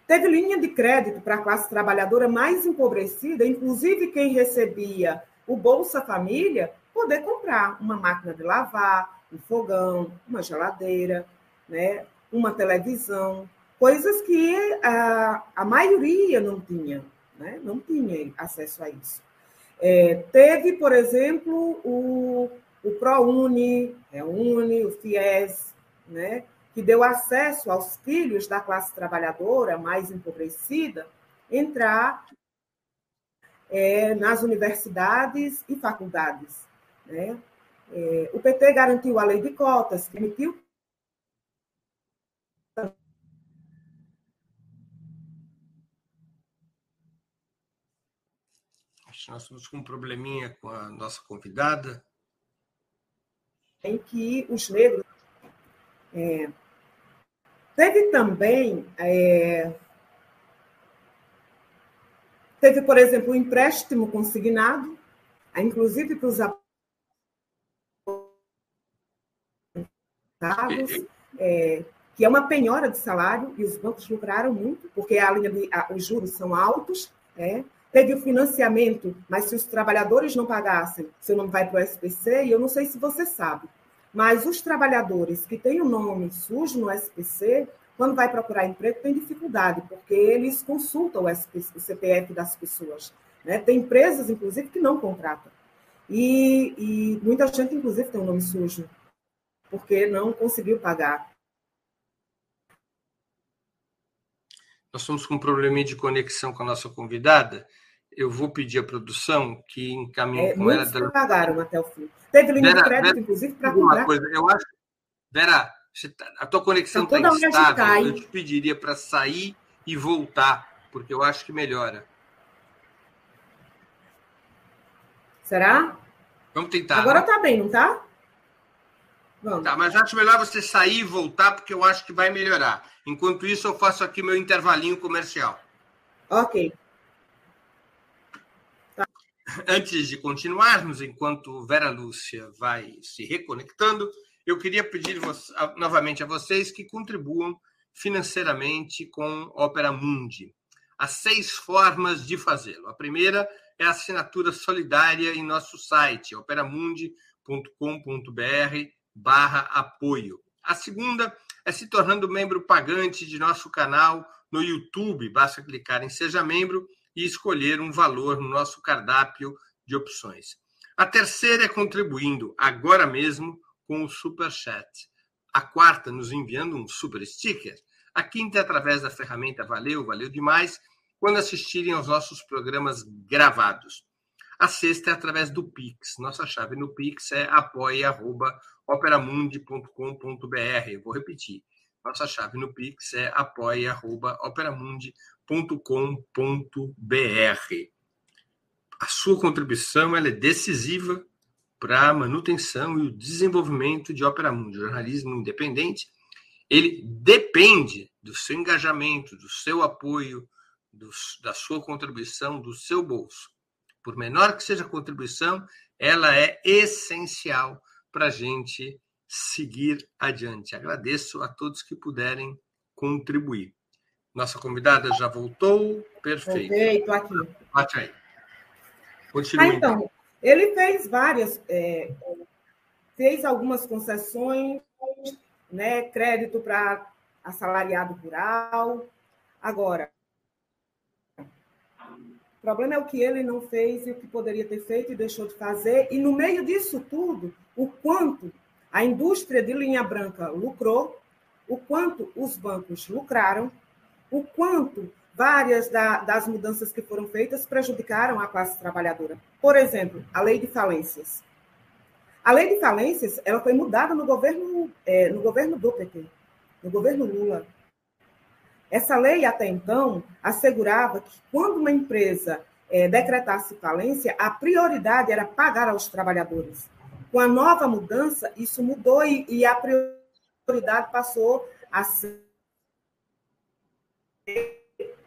teve linha de crédito para a classe trabalhadora mais empobrecida, inclusive quem recebia o Bolsa Família, poder comprar uma máquina de lavar, um fogão, uma geladeira, né, uma televisão, coisas que a, a maioria não tinha, né, não tinha acesso a isso. É, teve, por exemplo, o, o ProUni, é Uni, o FIES, né, que deu acesso aos filhos da classe trabalhadora mais empobrecida entrar é, nas universidades e faculdades. Né? É, o PT garantiu a lei de cotas, que permitiu nós estamos com um probleminha com a nossa convidada em que os negros. É, teve também. É, teve, por exemplo, o um empréstimo consignado, inclusive para os aposentados, é, que é uma penhora de salário, e os bancos lucraram muito, porque a linha de, os juros são altos. É, teve o financiamento, mas se os trabalhadores não pagassem, seu nome vai para o SPC, e eu não sei se você sabe, mas os trabalhadores que têm o nome sujo no SPC, quando vai procurar emprego, tem dificuldade, porque eles consultam o, SPC, o CPF das pessoas. Né? Tem empresas, inclusive, que não contratam. E, e muita gente, inclusive, tem o um nome sujo, porque não conseguiu pagar. Nós estamos com um probleminha de conexão com a nossa convidada. Eu vou pedir à produção que encaminhe é, com ela. Muitos pagaram até o fim. Teve linha de crédito, Vera, inclusive, para comprar. Coisa, eu acho, Vera, tá, a tua conexão está tá instável. Eu te pediria para sair e voltar, porque eu acho que melhora. Será? Vamos tentar. Agora está bem, não está? Vamos. Tá, mas acho melhor você sair e voltar, porque eu acho que vai melhorar. Enquanto isso, eu faço aqui meu intervalinho comercial. Ok. Antes de continuarmos, enquanto Vera Lúcia vai se reconectando, eu queria pedir novamente a vocês que contribuam financeiramente com Opera Mundi. Há seis formas de fazê-lo. A primeira é a assinatura solidária em nosso site, operamundi.com.br barra apoio. A segunda é se tornando membro pagante de nosso canal no YouTube. Basta clicar em Seja Membro e escolher um valor no nosso cardápio de opções. A terceira é contribuindo agora mesmo com o Super Chat. A quarta, nos enviando um super sticker. A quinta é através da ferramenta Valeu, valeu demais, quando assistirem aos nossos programas gravados. A sexta é através do Pix. Nossa chave no Pix é apoia.operamundi.com.br. Vou repetir. Nossa chave no Pix é apoia.operamundi.com.br. A sua contribuição ela é decisiva para a manutenção e o desenvolvimento de Opera Mundi, jornalismo independente. Ele depende do seu engajamento, do seu apoio, do, da sua contribuição, do seu bolso. Por menor que seja a contribuição, ela é essencial para a gente seguir adiante. Agradeço a todos que puderem contribuir. Nossa convidada já voltou. Perfeito. Perfeito, aqui. Bate aí. Continue. Ah, então, ele fez várias, é, fez algumas concessões, né, crédito para assalariado rural. Agora, o problema é o que ele não fez e o que poderia ter feito e deixou de fazer. E no meio disso tudo, o quanto a indústria de linha branca lucrou, o quanto os bancos lucraram, o quanto várias da, das mudanças que foram feitas prejudicaram a classe trabalhadora. Por exemplo, a lei de falências. A lei de falências ela foi mudada no governo, é, no governo do PT, no governo Lula. Essa lei, até então, assegurava que quando uma empresa é, decretasse falência, a prioridade era pagar aos trabalhadores. Com a nova mudança, isso mudou e, e a prioridade passou a ser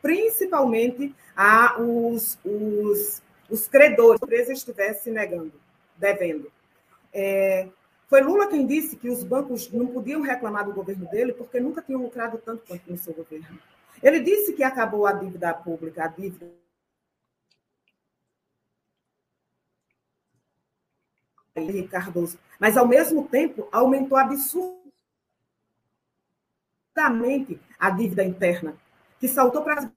principalmente a os, os, os credores, a empresa estivesse negando, devendo. É, foi Lula quem disse que os bancos não podiam reclamar do governo dele porque nunca tinham lucrado tanto quanto no seu governo. Ele disse que acabou a dívida pública, a dívida Henrique Cardoso, mas ao mesmo tempo aumentou absurdamente a dívida interna, que saltou para as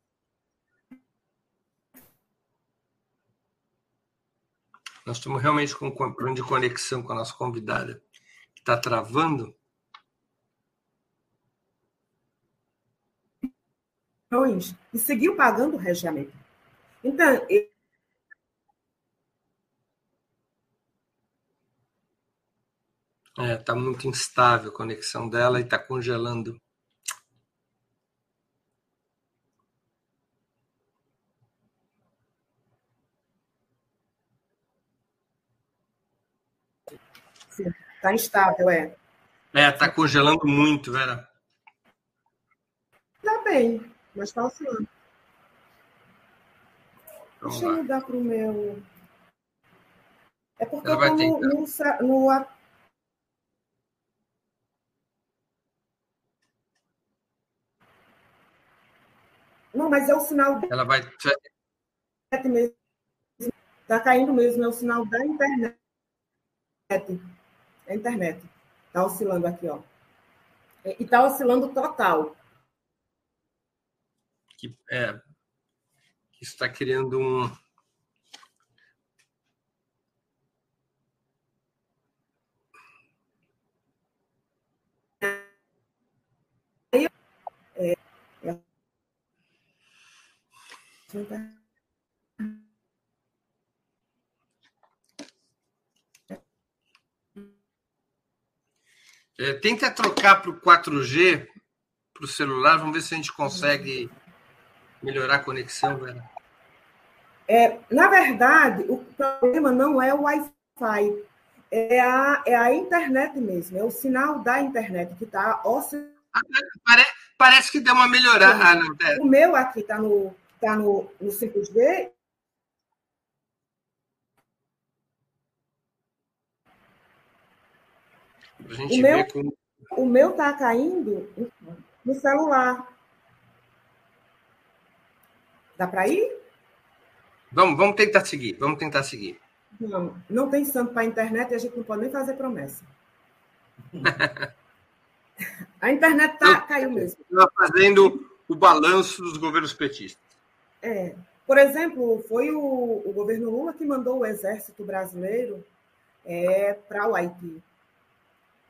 Nós estamos realmente com um problema de conexão com a nossa convidada, que está travando. E seguiu pagando o regiamento. Então, É, tá muito instável a conexão dela e está congelando. Está instável, é. É, está congelando muito, Vera. Está bem, mas está oscilando. Deixa eu mudar para o meu. É porque eu estou no, no, no, Não, mas é o sinal. Ela vai. Está caindo mesmo, é o sinal da internet. É a internet. Está oscilando aqui, ó. É, e está oscilando total. Que, é, isso está criando um. Então, é, tenta trocar para o 4G, para o celular, vamos ver se a gente consegue melhorar a conexão, Vera. É, na verdade, o problema não é o Wi-Fi, é a, é a internet mesmo, é o sinal da internet que está oscilando. Ah, parece, parece que deu uma melhorada. Né, o meu aqui está no tá no, no 5G A gente o meu, como... o meu tá caindo no celular. Dá para ir? Vamos, vamos tentar seguir. Vamos tentar seguir. Não, não tem santo para a internet e a gente não pode nem fazer promessa. a internet tá, caiu mesmo. Está fazendo o balanço dos governos petistas. É. Por exemplo, foi o, o governo Lula que mandou o exército brasileiro é, para o Haiti.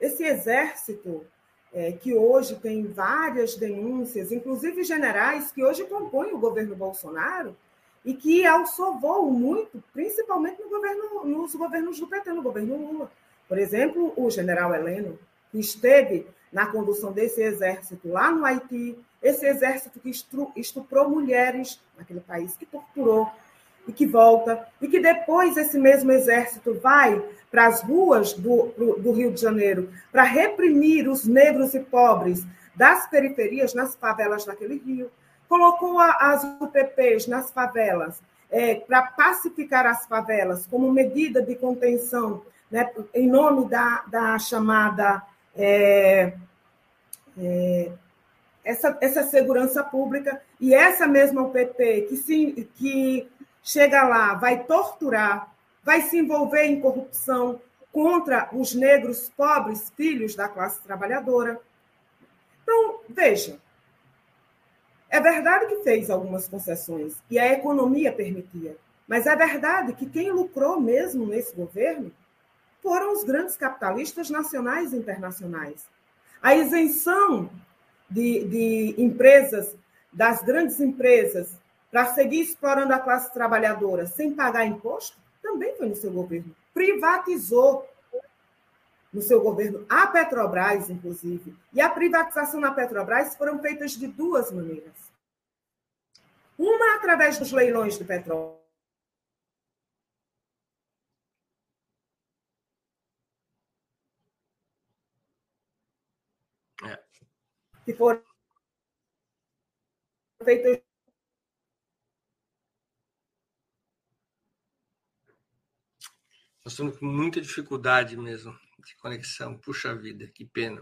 Esse exército, é, que hoje tem várias denúncias, inclusive generais que hoje compõem o governo Bolsonaro, e que alçou voo muito, principalmente no governo, nos governos do PT, no governo Lula. Por exemplo, o general Heleno, que esteve na condução desse exército lá no Haiti, esse exército que estuprou mulheres naquele país, que torturou e que volta, e que depois esse mesmo exército vai para as ruas do, do Rio de Janeiro para reprimir os negros e pobres das periferias nas favelas daquele rio, colocou as UPPs nas favelas é, para pacificar as favelas como medida de contenção, né, em nome da, da chamada é, é, essa, essa segurança pública, e essa mesma UPP que, se, que chega lá, vai torturar, vai se envolver em corrupção contra os negros pobres, filhos da classe trabalhadora. Então, veja, é verdade que fez algumas concessões e a economia permitia, mas é verdade que quem lucrou mesmo nesse governo foram os grandes capitalistas nacionais e internacionais. A isenção de, de empresas, das grandes empresas, para seguir explorando a classe trabalhadora sem pagar imposto, também foi no seu governo. Privatizou no seu governo a Petrobras, inclusive. E a privatização na Petrobras foram feitas de duas maneiras. Uma através dos leilões do petróleo. É. Que foram feitas Nós estamos com muita dificuldade mesmo de conexão. Puxa vida, que pena.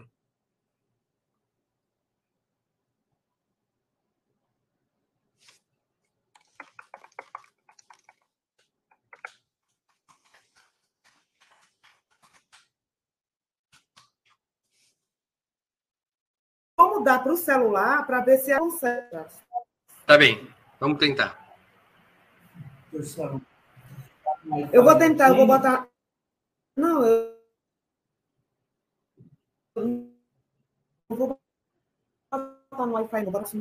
Vamos mudar para o celular para ver se ela consegue. Tá bem, vamos tentar. Eu vou tentar, eu vou botar. Não, eu. Não vou botar no Wi-Fi, não. Bota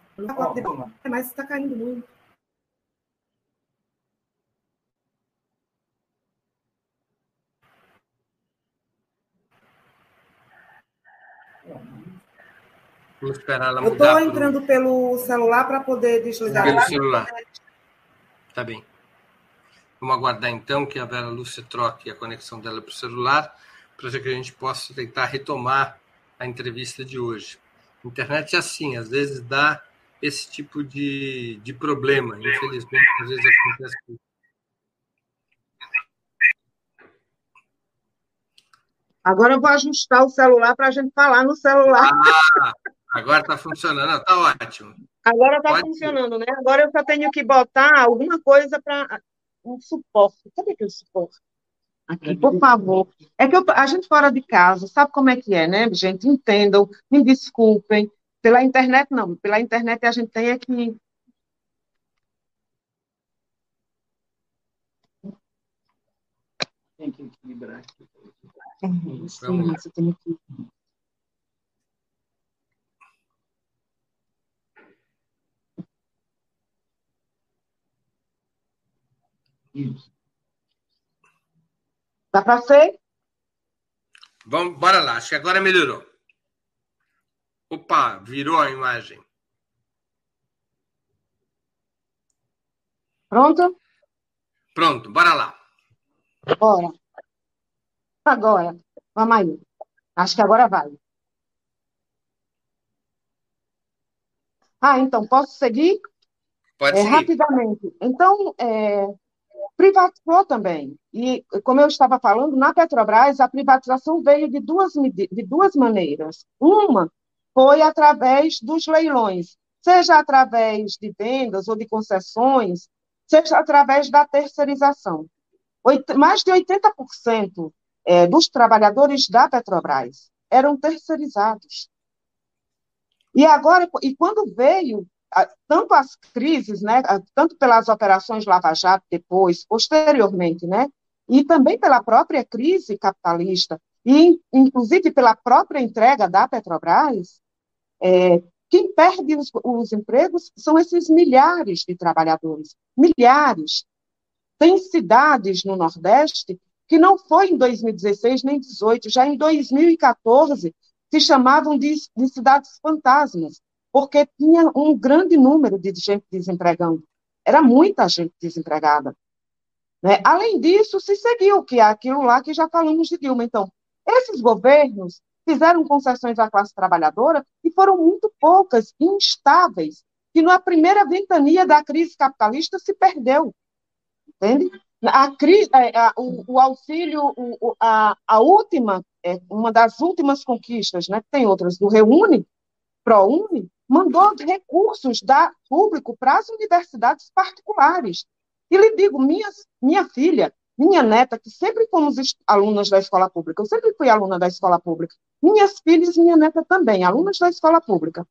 Mas está caindo muito. Vamos esperar ela mudar. Eu estou entrando pelo celular para poder desligar. Pelo celular. Tá bem. Vamos aguardar então que a Vera Lúcia troque a conexão dela para o celular, para que a gente possa tentar retomar a entrevista de hoje. A internet é assim, às vezes dá esse tipo de, de problema. Infelizmente, às vezes acontece. Agora eu vou ajustar o celular para a gente falar no celular. Ah, agora está funcionando, está ótimo. Agora está funcionando, né? Agora eu só tenho que botar alguma coisa para um suporte. Cadê aquele suporte? Aqui, por favor. É que eu, a gente fora de casa, sabe como é que é, né, gente? Entendam, me desculpem. Pela internet, não. Pela internet a gente tem é que. Tem que equilibrar. É, sim, isso, tem que. Isso. Dá para ser? Vamos, bora lá. Acho que agora melhorou. Opa, virou a imagem. Pronto? Pronto, bora lá. Bora. Agora, vamos aí. Acho que agora vai. Ah, então, posso seguir? Pode é, seguir. Rapidamente. Então, é, privatizou também. E, como eu estava falando, na Petrobras, a privatização veio de duas, de duas maneiras. Uma foi através dos leilões, seja através de vendas ou de concessões, seja através da terceirização. Mais de 80% é, dos trabalhadores da Petrobras eram terceirizados. E agora, e quando veio tanto as crises, né, tanto pelas operações Lava Jato depois, posteriormente, né, e também pela própria crise capitalista, e inclusive pela própria entrega da Petrobras, é, quem perde os, os, empregos são esses milhares de trabalhadores, milhares. Tem cidades no Nordeste que não foi em 2016 nem 2018, já em 2014 se chamavam de, de cidades fantasmas, porque tinha um grande número de gente desempregando. Era muita gente desempregada. Né? Além disso, se seguiu, que é aquilo lá que já falamos de Dilma. Então, esses governos fizeram concessões à classe trabalhadora e foram muito poucas, instáveis, que na primeira ventania da crise capitalista se perdeu. Entende? A, é, a, o, o, auxílio, o, a, a última, é, uma das últimas conquistas, né, tem outras, do Reúne, ProUni, mandou recursos da público para as universidades particulares. E lhe digo, minha, minha filha, minha neta, que sempre fomos alunas da escola pública, eu sempre fui aluna da escola pública, minhas filhas e minha neta também, alunas da escola pública.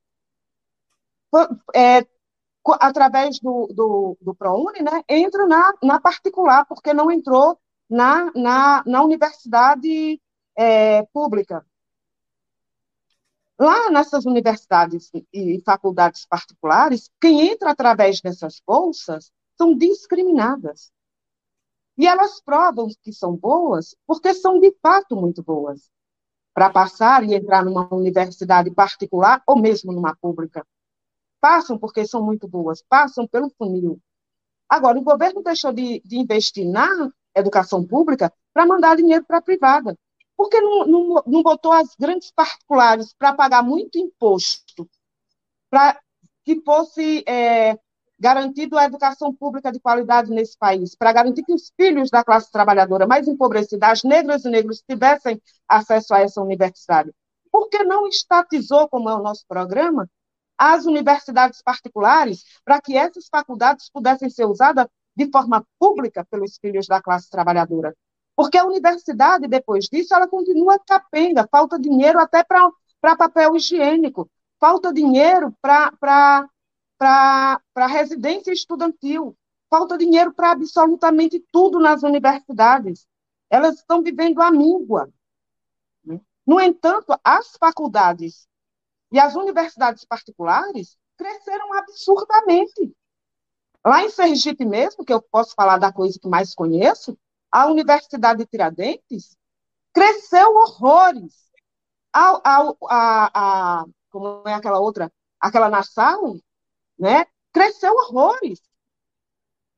É, através do, do, do ProUni, né, entra na, na particular, porque não entrou na, na, na universidade é, pública. Lá nessas universidades e faculdades particulares, quem entra através dessas bolsas são discriminadas. E elas provam que são boas porque são de fato muito boas. Para passar e entrar numa universidade particular ou mesmo numa pública passam porque são muito boas, passam pelo funil. Agora, o governo deixou de, de investir na educação pública para mandar dinheiro para a privada. Por que não, não, não botou as grandes particulares para pagar muito imposto, para que fosse é, garantido a educação pública de qualidade nesse país, para garantir que os filhos da classe trabalhadora mais empobrecida, as negras e negros, tivessem acesso a essa universidade? Por que não estatizou, como é o nosso programa, às universidades particulares para que essas faculdades pudessem ser usadas de forma pública pelos filhos da classe trabalhadora. Porque a universidade, depois disso, ela continua capenga, falta dinheiro até para papel higiênico, falta dinheiro para residência estudantil, falta dinheiro para absolutamente tudo nas universidades. Elas estão vivendo a míngua. No entanto, as faculdades e as universidades particulares cresceram absurdamente. Lá em Sergipe mesmo, que eu posso falar da coisa que mais conheço, a Universidade de Tiradentes cresceu horrores. A, a, a, a, como é aquela outra? Aquela Nassau, né? Cresceu horrores.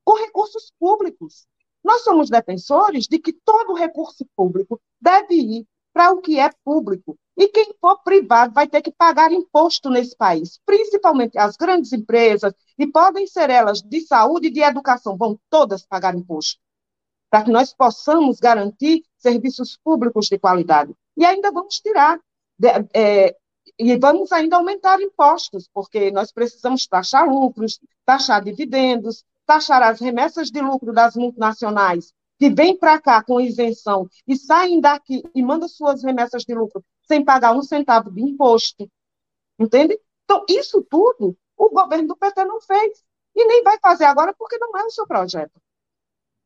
Com recursos públicos. Nós somos defensores de que todo recurso público deve ir para o que é público. E quem for privado vai ter que pagar imposto nesse país, principalmente as grandes empresas, e podem ser elas de saúde e de educação, vão todas pagar imposto, para que nós possamos garantir serviços públicos de qualidade. E ainda vamos tirar, é, e vamos ainda aumentar impostos, porque nós precisamos taxar lucros, taxar dividendos, taxar as remessas de lucro das multinacionais, que vêm para cá com isenção e saem daqui e mandam suas remessas de lucro sem pagar um centavo de imposto. Entende? Então, isso tudo o governo do PT não fez. E nem vai fazer agora porque não é o seu projeto.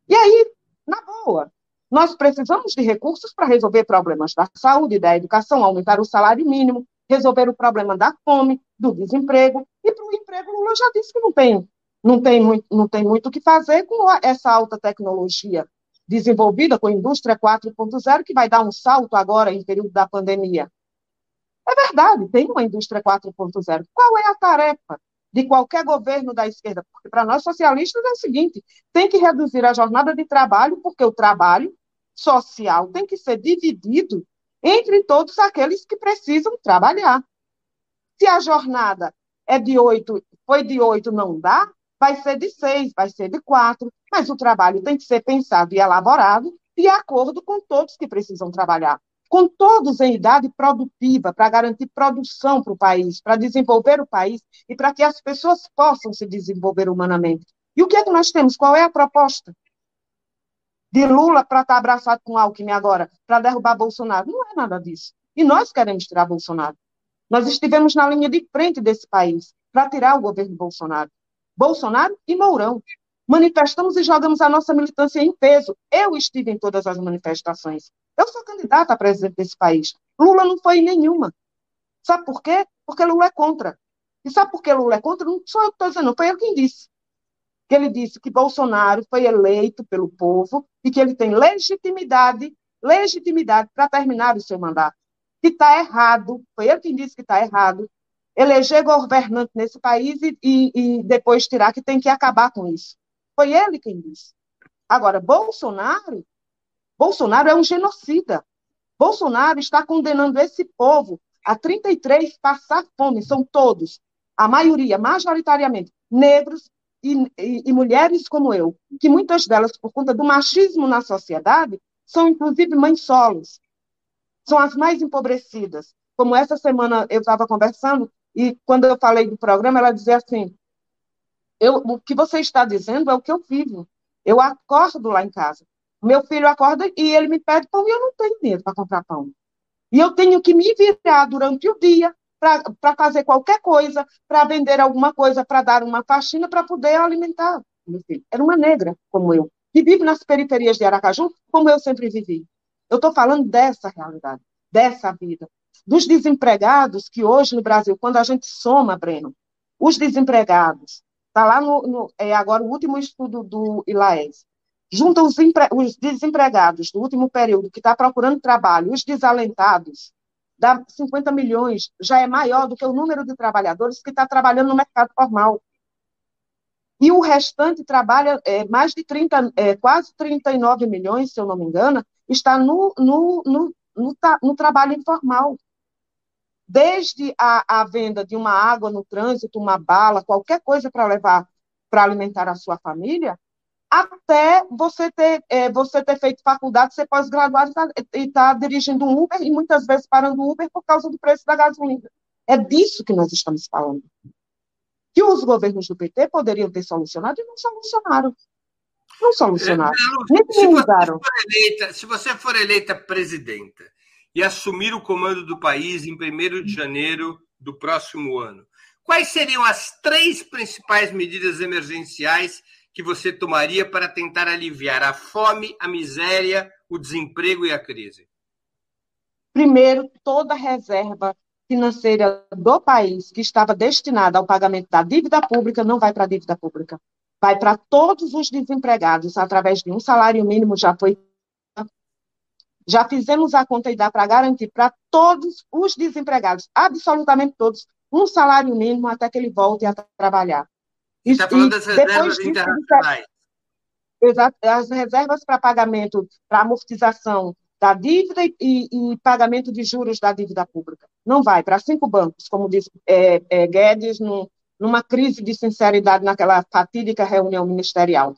E aí, na boa, nós precisamos de recursos para resolver problemas da saúde, da educação, aumentar o salário mínimo, resolver o problema da fome, do desemprego. E para o emprego, Lula já disse que não tem, não tem, muito, não tem muito o que fazer com essa alta tecnologia desenvolvida com a indústria 4.0, que vai dar um salto agora em período da pandemia. É verdade, tem uma indústria 4.0. Qual é a tarefa de qualquer governo da esquerda? Porque para nós socialistas é o seguinte: tem que reduzir a jornada de trabalho, porque o trabalho social tem que ser dividido entre todos aqueles que precisam trabalhar. Se a jornada é de oito, foi de oito, não dá, vai ser de seis, vai ser de quatro, mas o trabalho tem que ser pensado e elaborado de acordo com todos que precisam trabalhar com todos em idade produtiva, para garantir produção para o país, para desenvolver o país e para que as pessoas possam se desenvolver humanamente. E o que é que nós temos? Qual é a proposta? De Lula para estar abraçado com Alckmin agora, para derrubar Bolsonaro? Não é nada disso. E nós queremos tirar Bolsonaro. Nós estivemos na linha de frente desse país para tirar o governo Bolsonaro. Bolsonaro e Mourão. Manifestamos e jogamos a nossa militância em peso. Eu estive em todas as manifestações. Eu sou candidata a presidente desse país. Lula não foi em nenhuma. Sabe por quê? Porque Lula é contra. E sabe por que Lula é contra? Não sou eu que estou dizendo, foi eu quem disse. Que ele disse que Bolsonaro foi eleito pelo povo e que ele tem legitimidade, legitimidade para terminar o seu mandato. Que está errado, foi ele quem disse que está errado, eleger governante nesse país e, e, e depois tirar que tem que acabar com isso. Foi ele quem disse. Agora, Bolsonaro Bolsonaro é um genocida. Bolsonaro está condenando esse povo a 33 passar fome, são todos, a maioria, majoritariamente, negros e, e, e, mulheres como eu, que muitas delas, por conta do machismo na sociedade, são inclusive mães solos, são as mais empobrecidas. Como essa semana eu estava conversando, e quando eu falei do programa, ela dizia assim: eu, o que você está dizendo é o que eu vivo. Eu acordo lá em casa. Meu filho acorda e ele me pede pão e eu não tenho dinheiro para comprar pão. E eu tenho que me virar durante o dia para fazer qualquer coisa, para vender alguma coisa, para dar uma faxina, para poder alimentar meu filho. Era uma negra, como eu, que vive nas periferias de Aracaju, como eu sempre vivi. Eu estou falando dessa realidade, dessa vida. Dos desempregados que hoje no Brasil, quando a gente soma, Breno, os desempregados, está lá no, no, é agora o último estudo do ILAES, junta os, os desempregados do último período que está procurando trabalho, os desalentados, dá 50 milhões, já é maior do que o número de trabalhadores que está trabalhando no mercado formal. E o restante trabalha, é, mais de 30, é, quase 39 milhões, se eu não me engano, está no, no, no, no, no trabalho informal. Desde a, a venda de uma água no trânsito, uma bala, qualquer coisa para levar para alimentar a sua família, até você ter, é, você ter feito faculdade, ser pós-graduado e estar tá, tá dirigindo um Uber e muitas vezes parando o Uber por causa do preço da gasolina. É disso que nós estamos falando. Que os governos do PT poderiam ter solucionado e não solucionaram. Não solucionaram. É, se, você eleita, se você for eleita presidenta e assumir o comando do país em 1 de janeiro do próximo ano, quais seriam as três principais medidas emergenciais que você tomaria para tentar aliviar a fome, a miséria, o desemprego e a crise? Primeiro, toda a reserva financeira do país que estava destinada ao pagamento da dívida pública não vai para a dívida pública. Vai para todos os desempregados, através de um salário mínimo já foi. Já fizemos a conta e dá para garantir para todos os desempregados, absolutamente todos, um salário mínimo até que ele volte a trabalhar. Está falando das reservas internacionais. Exato, as reservas para pagamento, para amortização da dívida e, e, pagamento de juros da dívida pública. Não vai para cinco bancos, como disse é, é, Guedes, no, numa crise de sinceridade naquela fatídica reunião ministerial.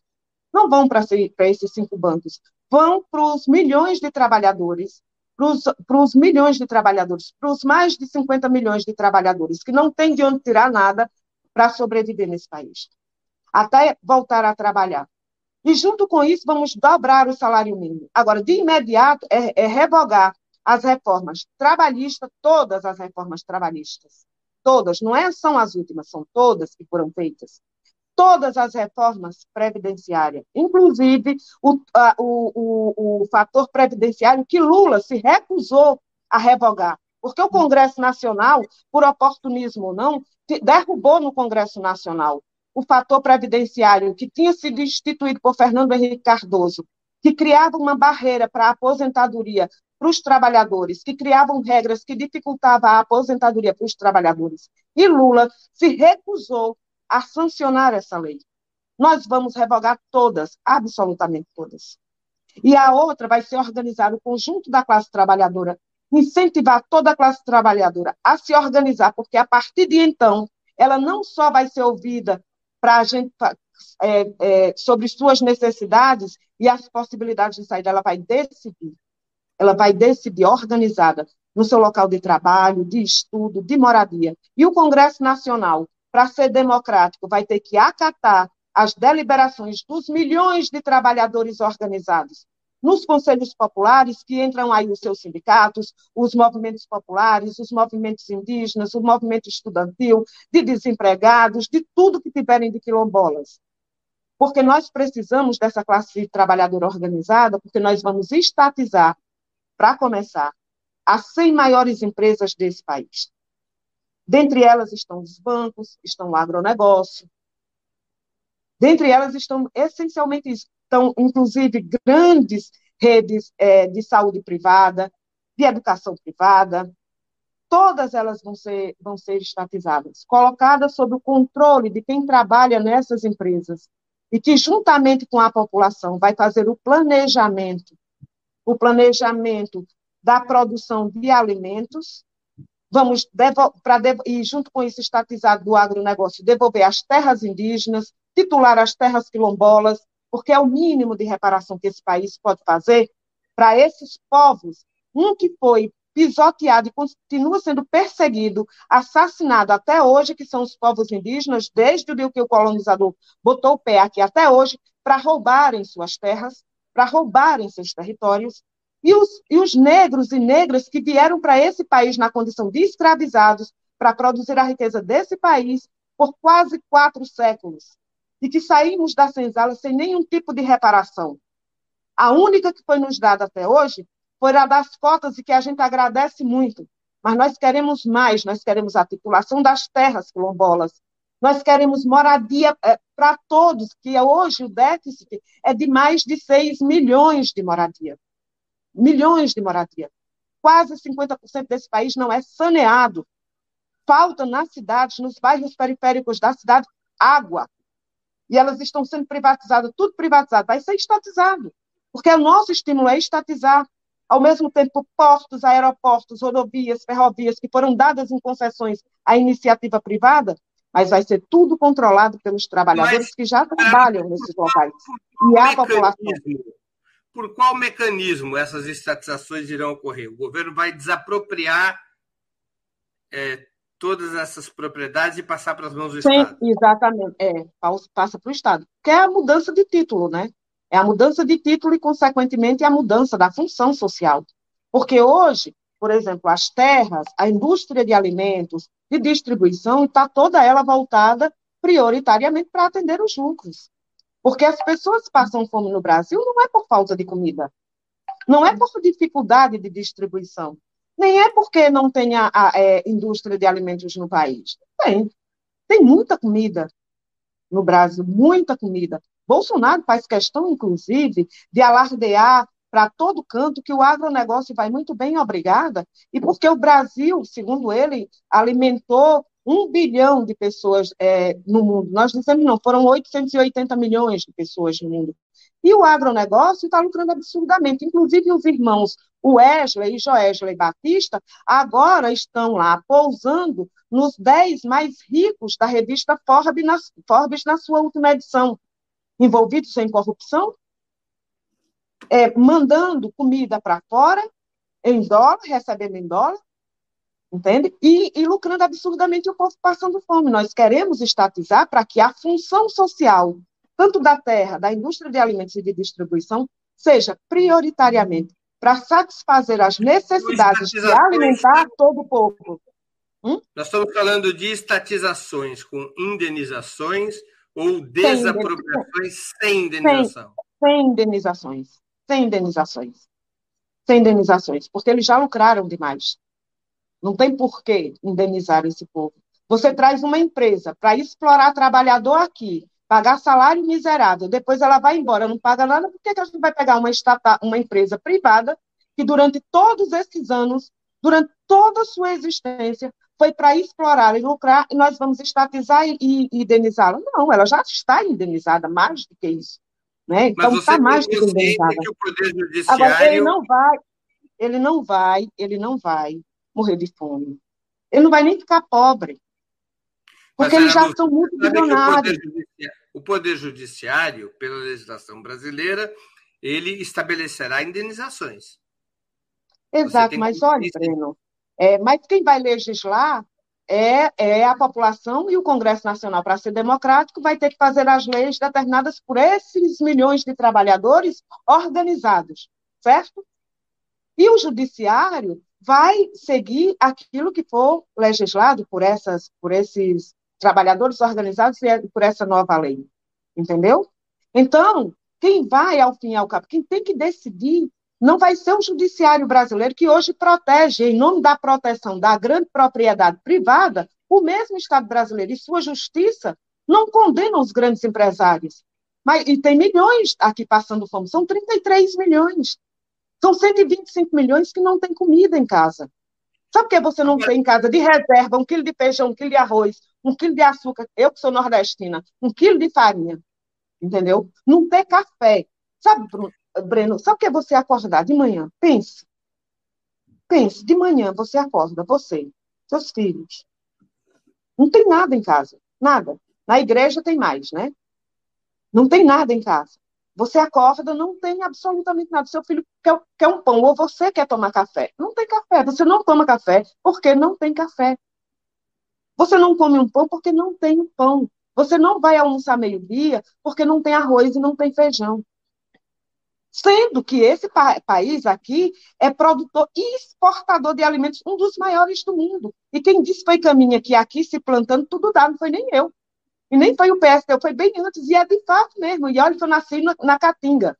Não vão para esses cinco bancos, vão para os milhões de trabalhadores, para os milhões de trabalhadores, para os mais de 50 milhões de trabalhadores que não têm de onde tirar nada para sobreviver nesse país, até voltar a trabalhar. E junto com isso, vamos dobrar o salário mínimo. Agora, de imediato, é, é revogar as reformas trabalhistas, todas as reformas trabalhistas. Todas, não é, são as últimas, são todas que foram feitas. Todas as reformas previdenciárias, inclusive o, a, o, o, o fator previdenciário que Lula se recusou a revogar. Porque o Congresso Nacional, por oportunismo ou não, derrubou no Congresso Nacional o fator previdenciário que tinha sido instituído por Fernando Henrique Cardoso, que criava uma barreira para a aposentadoria para os trabalhadores, que criavam regras que dificultavam a aposentadoria para os trabalhadores. E Lula se recusou a sancionar essa lei. Nós vamos revogar todas, absolutamente todas. E a outra vai ser organizar o conjunto da classe trabalhadora, incentivar toda a classe trabalhadora a se organizar, porque a partir de então, ela não só vai ser ouvida para a gente é, é, sobre suas necessidades e as possibilidades de saída, ela vai decidir. Ela vai decidir organizada no seu local de trabalho, de estudo, de moradia. E o Congresso Nacional, para ser democrático, vai ter que acatar as deliberações dos milhões de trabalhadores organizados nos conselhos populares, que entram aí os seus sindicatos, os movimentos populares, os movimentos indígenas, o movimento estudantil, de desempregados, de tudo que tiverem de quilombolas. Porque nós precisamos dessa classe trabalhadora organizada, porque nós vamos estatizar, para começar, as 100 maiores empresas desse país. Dentre elas estão os bancos, estão o agronegócio. Dentre elas estão essencialmente isso, estão, inclusive, grandes redes é, de saúde privada, de educação privada, todas elas vão ser, vão ser estatizadas, colocadas sob o controle de quem trabalha nessas empresas, e que, juntamente com a população, vai fazer o planejamento, o planejamento da produção de alimentos, vamos, para e junto com isso estatizado do agronegócio, devolver as terras indígenas, titular as terras quilombolas, porque é o mínimo de reparação que esse país pode fazer para esses povos, um que foi pisoteado e continua sendo perseguido, assassinado até hoje, que são os povos indígenas, desde o dia que o colonizador botou o pé aqui até hoje, para roubarem suas terras, para roubarem seus territórios, e os, e os negros e negras que vieram para esse país na condição de escravizados, para produzir a riqueza desse país por quase quatro séculos, e que saímos da senzala sem nenhum tipo de reparação. A única que foi nos dada até hoje foi a das cotas e que a gente agradece muito. Mas nós queremos mais, nós queremos a titulação das terras quilombolas, nós queremos moradia é, para todos, que hoje o déficit é de mais de 6 milhões de moradia. Milhões de moradia. Quase 50% desse país não é saneado. Falta nas cidades, nos bairros periféricos da cidade, água, e elas estão sendo privatizadas, tudo privatizado, vai ser estatizado, porque o nosso estímulo é estatizar. Ao mesmo tempo, portos, aeroportos, rodovias, ferrovias que foram dadas em concessões à iniciativa privada, mas vai ser tudo controlado pelos trabalhadores mas, que já trabalham nesses locais. E a população. Por qual mecanismo essas estatizações irão ocorrer? O governo vai desapropriar é, todas essas propriedades e passar para as mãos do Sim, Estado. Exatamente, é, passa para o Estado. Que é a mudança de título, né? É a mudança de título e, consequentemente, a mudança da função social. Porque hoje, por exemplo, as terras, a indústria de alimentos, de distribuição, está toda ela voltada prioritariamente para atender os lucros. Porque as pessoas passam fome no Brasil não é por falta de comida, não é por dificuldade de distribuição, nem é porque não tenha a, é, indústria de alimentos no país. Tem. Tem muita comida no Brasil, muita comida. Bolsonaro faz questão, inclusive, de alardear para todo canto que o agronegócio vai muito bem, obrigada, e porque o Brasil, segundo ele, alimentou um bilhão de pessoas é, no mundo. Nós dizemos não, foram 880 milhões de pessoas no mundo. E o agronegócio está lucrando absurdamente. Inclusive, os irmãos Wesley e Joesley Batista agora estão lá pousando nos 10 mais ricos da revista Forbes na, Forbes na sua última edição, envolvidos em corrupção, é, mandando comida para fora, em dólar, recebendo em dólar, entende? E, e lucrando absurdamente o povo passando fome. Nós queremos estatizar para que a função social tanto da terra, da indústria de alimentos e de distribuição, seja prioritariamente para satisfazer as necessidades de alimentar todo o povo. Hum? Nós estamos falando de estatizações com indenizações ou desapropriações sem indenização? Sem, sem indenizações. Sem indenizações. Sem indenizações, porque eles já lucraram demais. Não tem por que indenizar esse povo. Você traz uma empresa para explorar trabalhador aqui, pagar salário miserável, depois ela vai embora, não paga nada, por que, que a gente vai pegar uma, estata, uma empresa privada que durante todos esses anos, durante toda a sua existência, foi para explorar e lucrar, e nós vamos estatizar e, e indenizá-la. Não, ela já está indenizada, mais do que isso. Né? Então, está mais do que indenizada. Que o Poder Judiciário... Agora, ele não vai, ele não vai, ele não vai morrer de fome. Ele não vai nem ficar pobre. Porque eles já são muito bilionários. O Poder Judiciário, pela legislação brasileira, ele estabelecerá indenizações. Exato, mas olha, Breno, é, mas quem vai legislar é, é a população e o Congresso Nacional, para ser democrático, vai ter que fazer as leis determinadas por esses milhões de trabalhadores organizados, certo? E o judiciário vai seguir aquilo que for legislado por, essas, por esses trabalhadores organizados é por essa nova lei. Entendeu? Então, quem vai, ao fim e ao cabo, quem tem que decidir não vai ser o judiciário brasileiro que hoje protege, em nome da proteção da grande propriedade privada, o mesmo Estado brasileiro e sua justiça não condenam os grandes empresários. Mas, e tem milhões aqui passando fome, são 33 milhões. São 125 milhões que não têm comida em casa. Sabe por que você não tem em casa de reserva um quilo de feijão, um quilo de arroz, um quilo de açúcar? Eu que sou nordestina, um quilo de farinha, entendeu? Não ter café. Sabe, Breno, sabe o que é você acordar de manhã? Pense. Pense, de manhã você acorda, você, seus filhos. Não tem nada em casa, nada. Na igreja tem mais, né? Não tem nada em casa. Você acorda, não tem absolutamente nada. Seu filho quer, quer um pão, ou você quer tomar café. Não tem café. Você não toma café porque não tem café. Você não come um pão porque não tem um pão. Você não vai almoçar meio-dia porque não tem arroz e não tem feijão. Sendo que esse pa país aqui é produtor e exportador de alimentos, um dos maiores do mundo. E quem disse foi caminha que aqui se plantando tudo dá, não foi nem eu. E nem foi o PSDB, foi bem antes, e é de fato mesmo. E olha que eu nasci na, na Caatinga.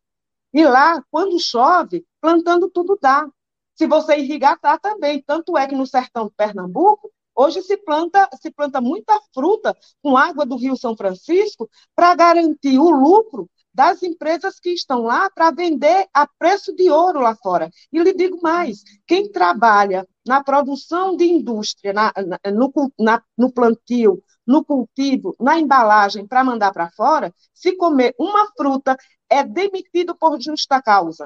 E lá, quando chove, plantando tudo dá. Se você irrigar, tá também. Tanto é que no sertão de Pernambuco, hoje se planta, se planta muita fruta com água do Rio São Francisco para garantir o lucro das empresas que estão lá para vender a preço de ouro lá fora. E lhe digo mais: quem trabalha na produção de indústria, na, na, no, na, no plantio, no cultivo, na embalagem para mandar para fora, se comer uma fruta, é demitido por justa causa.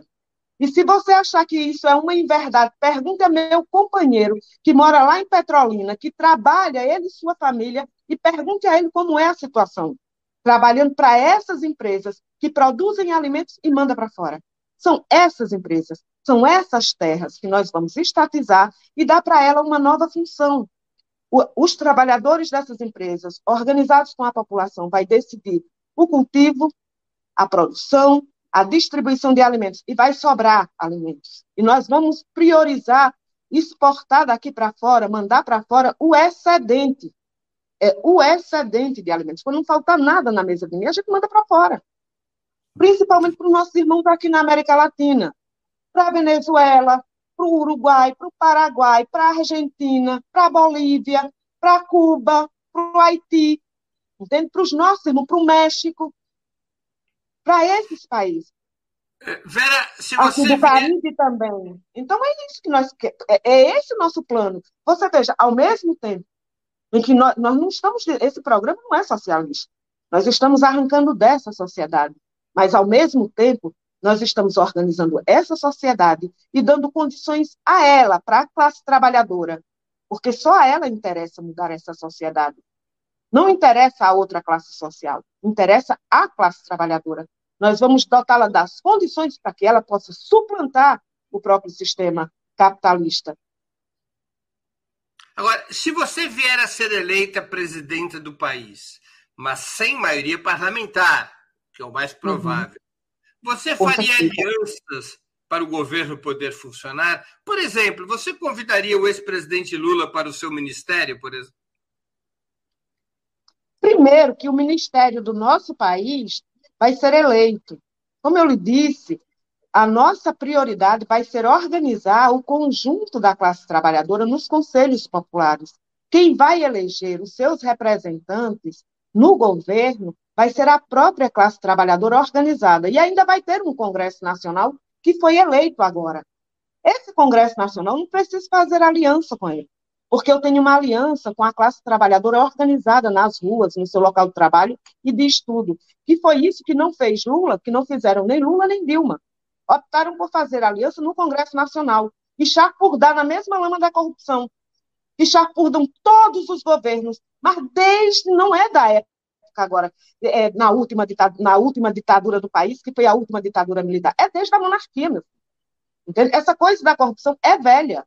E se você achar que isso é uma inverdade, pergunte a meu companheiro que mora lá em Petrolina, que trabalha, ele e sua família, e pergunte a ele como é a situação. Trabalhando para essas empresas que produzem alimentos e mandam para fora. São essas empresas, são essas terras que nós vamos estatizar e dar para ela uma nova função, os trabalhadores dessas empresas, organizados com a população, vai decidir o cultivo, a produção, a distribuição de alimentos e vai sobrar alimentos. E nós vamos priorizar exportar daqui para fora, mandar para fora o excedente. É, o excedente de alimentos. Quando não faltar nada na mesa de mim, a gente manda para fora. Principalmente para os nossos irmãos aqui na América Latina. Para a Venezuela, para o Uruguai, para o Paraguai, para a Argentina, para a Bolívia, para Cuba, para o Haiti? Para os nossos irmãos, para o México, para esses países. Vera, se você. Aqui do Caribe também. Então é isso que nós é, é esse o nosso plano. Você veja, ao mesmo tempo em que nós, nós não estamos. Esse programa não é socialista. Nós estamos arrancando dessa sociedade. Mas, ao mesmo tempo, nós estamos organizando essa sociedade e dando condições a ela, para a classe trabalhadora, porque só a ela interessa mudar essa sociedade. Não interessa a outra classe social, interessa a classe trabalhadora. Nós vamos dotá-la das condições para que ela possa suplantar o próprio sistema capitalista. Agora, se você vier a ser eleita presidenta do país, mas sem maioria parlamentar, que é o mais uhum. provável, você faria alianças para o governo poder funcionar? Por exemplo, você convidaria o ex-presidente Lula para o seu ministério, por exemplo? Primeiro, que o ministério do nosso país vai ser eleito. Como eu lhe disse, a nossa prioridade vai ser organizar o conjunto da classe trabalhadora nos conselhos populares. Quem vai eleger os seus representantes no governo vai ser a própria classe trabalhadora organizada. E ainda vai ter um Congresso Nacional que foi eleito agora. Esse Congresso Nacional não precisa fazer aliança com ele, porque eu tenho uma aliança com a classe trabalhadora organizada nas ruas, no seu local de trabalho e de estudo, que foi isso que não fez Lula, que não fizeram nem Lula nem Dilma. Optaram por fazer aliança no Congresso Nacional e chapurdar na mesma lama da corrupção, e chapurdam todos os governos, mas desde, não é da época agora, é, na, última ditadura, na última ditadura do país, que foi a última ditadura militar, é desde a monarquia, meu filho. Entende? Essa coisa da corrupção é velha.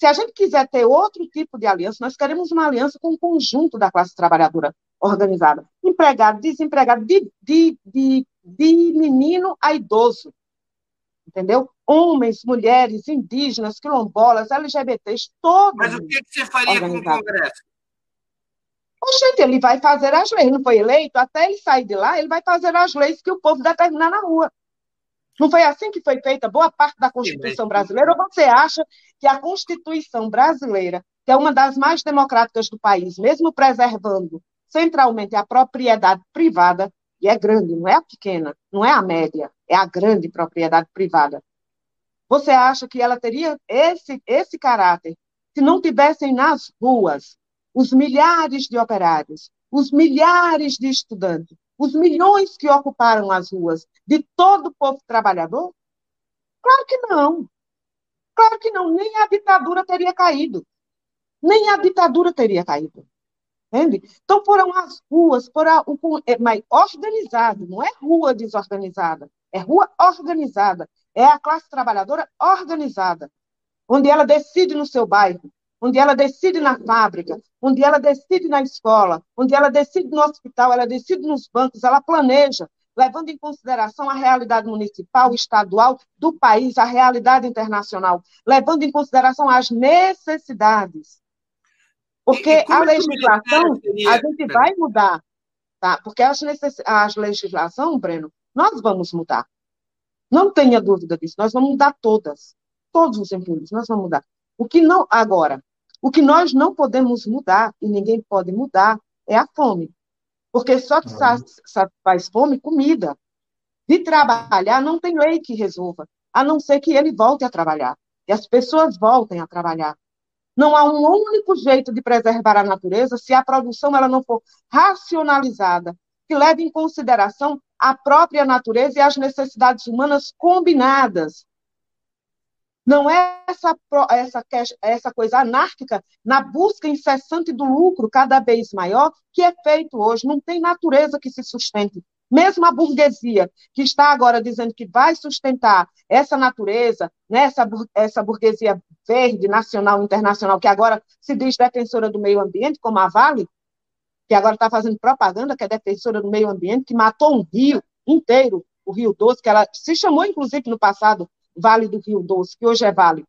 Se a gente quiser ter outro tipo de aliança, nós queremos uma aliança com o conjunto da classe trabalhadora organizada. Empregado, desempregado, de, de, de, de menino a idoso. Entendeu? Homens, mulheres, indígenas, quilombolas, LGBTs, todos. Mas o que, você faria com o Congresso? Gente, ele vai fazer as leis, não foi eleito? Até ele sair de lá, ele vai fazer as leis que o povo determinar na rua. Não foi assim que foi feita boa parte da Constituição brasileira? Ou você acha que a Constituição brasileira, que é uma das mais democráticas do país, mesmo preservando centralmente a propriedade privada, e é grande, não é a pequena, não é a média, é a grande propriedade privada. Você acha que ela teria esse, esse caráter se não tivessem nas ruas os milhares de operários, os milhares de estudantes, os milhões que ocuparam as ruas, de todo o povo trabalhador? Claro que não. Claro que não. Nem a ditadura teria caído. Nem a ditadura teria caído. Entende? Então foram as ruas, foram o, é, organizado, não é rua desorganizada, é rua organizada, é a classe trabalhadora organizada, onde ela decide no seu bairro, onde ela decide na fábrica, onde ela decide na escola, onde ela decide no hospital, ela decide nos bancos, ela planeja, levando em consideração a realidade municipal, estadual do país, a realidade internacional, levando em consideração as necessidades. Porque a legislação, a gente vai mudar, tá? Porque as, necess... as legislação, Breno, nós vamos mudar. Não tenha dúvida disso, nós vamos mudar todas. Todos os empregos, nós vamos mudar. O que não, agora, o que nós não podemos mudar, e ninguém pode mudar, é a fome. Porque só te satisfaz fome comida. De trabalhar, não tem lei que resolva, a não ser que ele volte a trabalhar. E as pessoas voltem a trabalhar. Não há um único jeito de preservar a natureza se a produção ela não for racionalizada, que leve em consideração a própria natureza e as necessidades humanas combinadas, não é essa, essa, essa coisa anárquica na busca incessante do lucro cada vez maior que é feito hoje. Não tem natureza que se sustente. Mesmo a burguesia, que está agora dizendo que vai sustentar essa natureza, né, essa, essa burguesia verde, nacional, internacional, que agora se diz defensora do meio ambiente, como a Vale, que agora está fazendo propaganda, que é defensora do meio ambiente, que matou um rio inteiro, o Rio Doce, que ela se chamou, inclusive, no passado, Vale do Rio Doce, que hoje é Vale,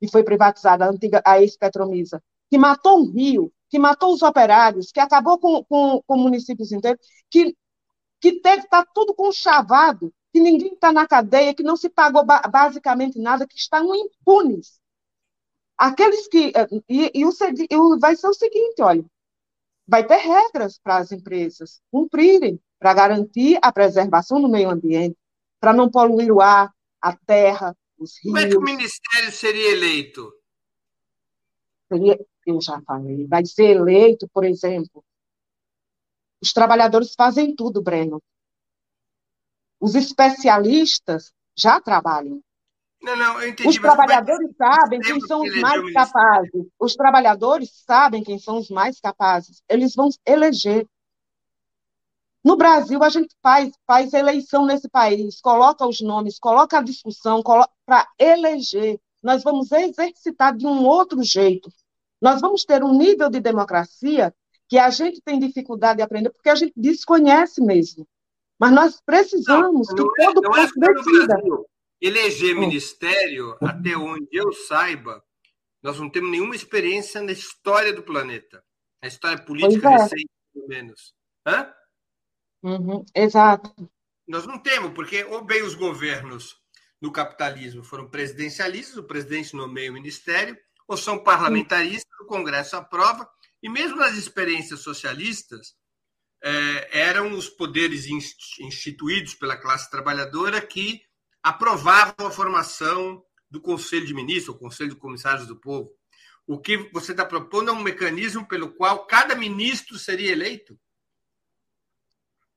e foi privatizada, a antiga, a ex-Petromisa, que matou um rio, que matou os operários, que acabou com, com, com municípios inteiros, que, que teve, está tudo conchavado, que ninguém está na cadeia, que não se pagou ba basicamente nada, que estão impunes. Aqueles que. Eh, e, e, o, e vai ser o seguinte: olha, vai ter regras para as empresas cumprirem, para garantir a preservação do meio ambiente, para não poluir o ar, a terra, os rios. Como é que o ministério seria eleito? Seria, eu já falei, vai ser eleito, por exemplo. Os trabalhadores fazem tudo, Breno. Os especialistas já trabalham. Não, não, eu entendi, os trabalhadores sabem quem são os mais capazes. Os trabalhadores sabem quem são os mais capazes. Eles vão eleger. No Brasil, a gente faz, faz eleição nesse país, coloca os nomes, coloca a discussão para eleger. Nós vamos exercitar de um outro jeito. Nós vamos ter um nível de democracia que a gente tem dificuldade de aprender, porque a gente desconhece mesmo. Mas nós precisamos não, não que é, todo mundo é decida. Eleger hum. ministério, até onde eu saiba, nós não temos nenhuma experiência na história do planeta. A história política é. recente, pelo menos. Hã? Uhum, exato. Nós não temos, porque ou bem os governos no capitalismo foram presidencialistas, o presidente nomeia o ministério, ou são parlamentaristas, o Congresso aprova, e mesmo nas experiências socialistas, é, eram os poderes instituídos pela classe trabalhadora que aprovavam a formação do Conselho de Ministros, o Conselho de Comissários do Povo. O que você está propondo é um mecanismo pelo qual cada ministro seria eleito?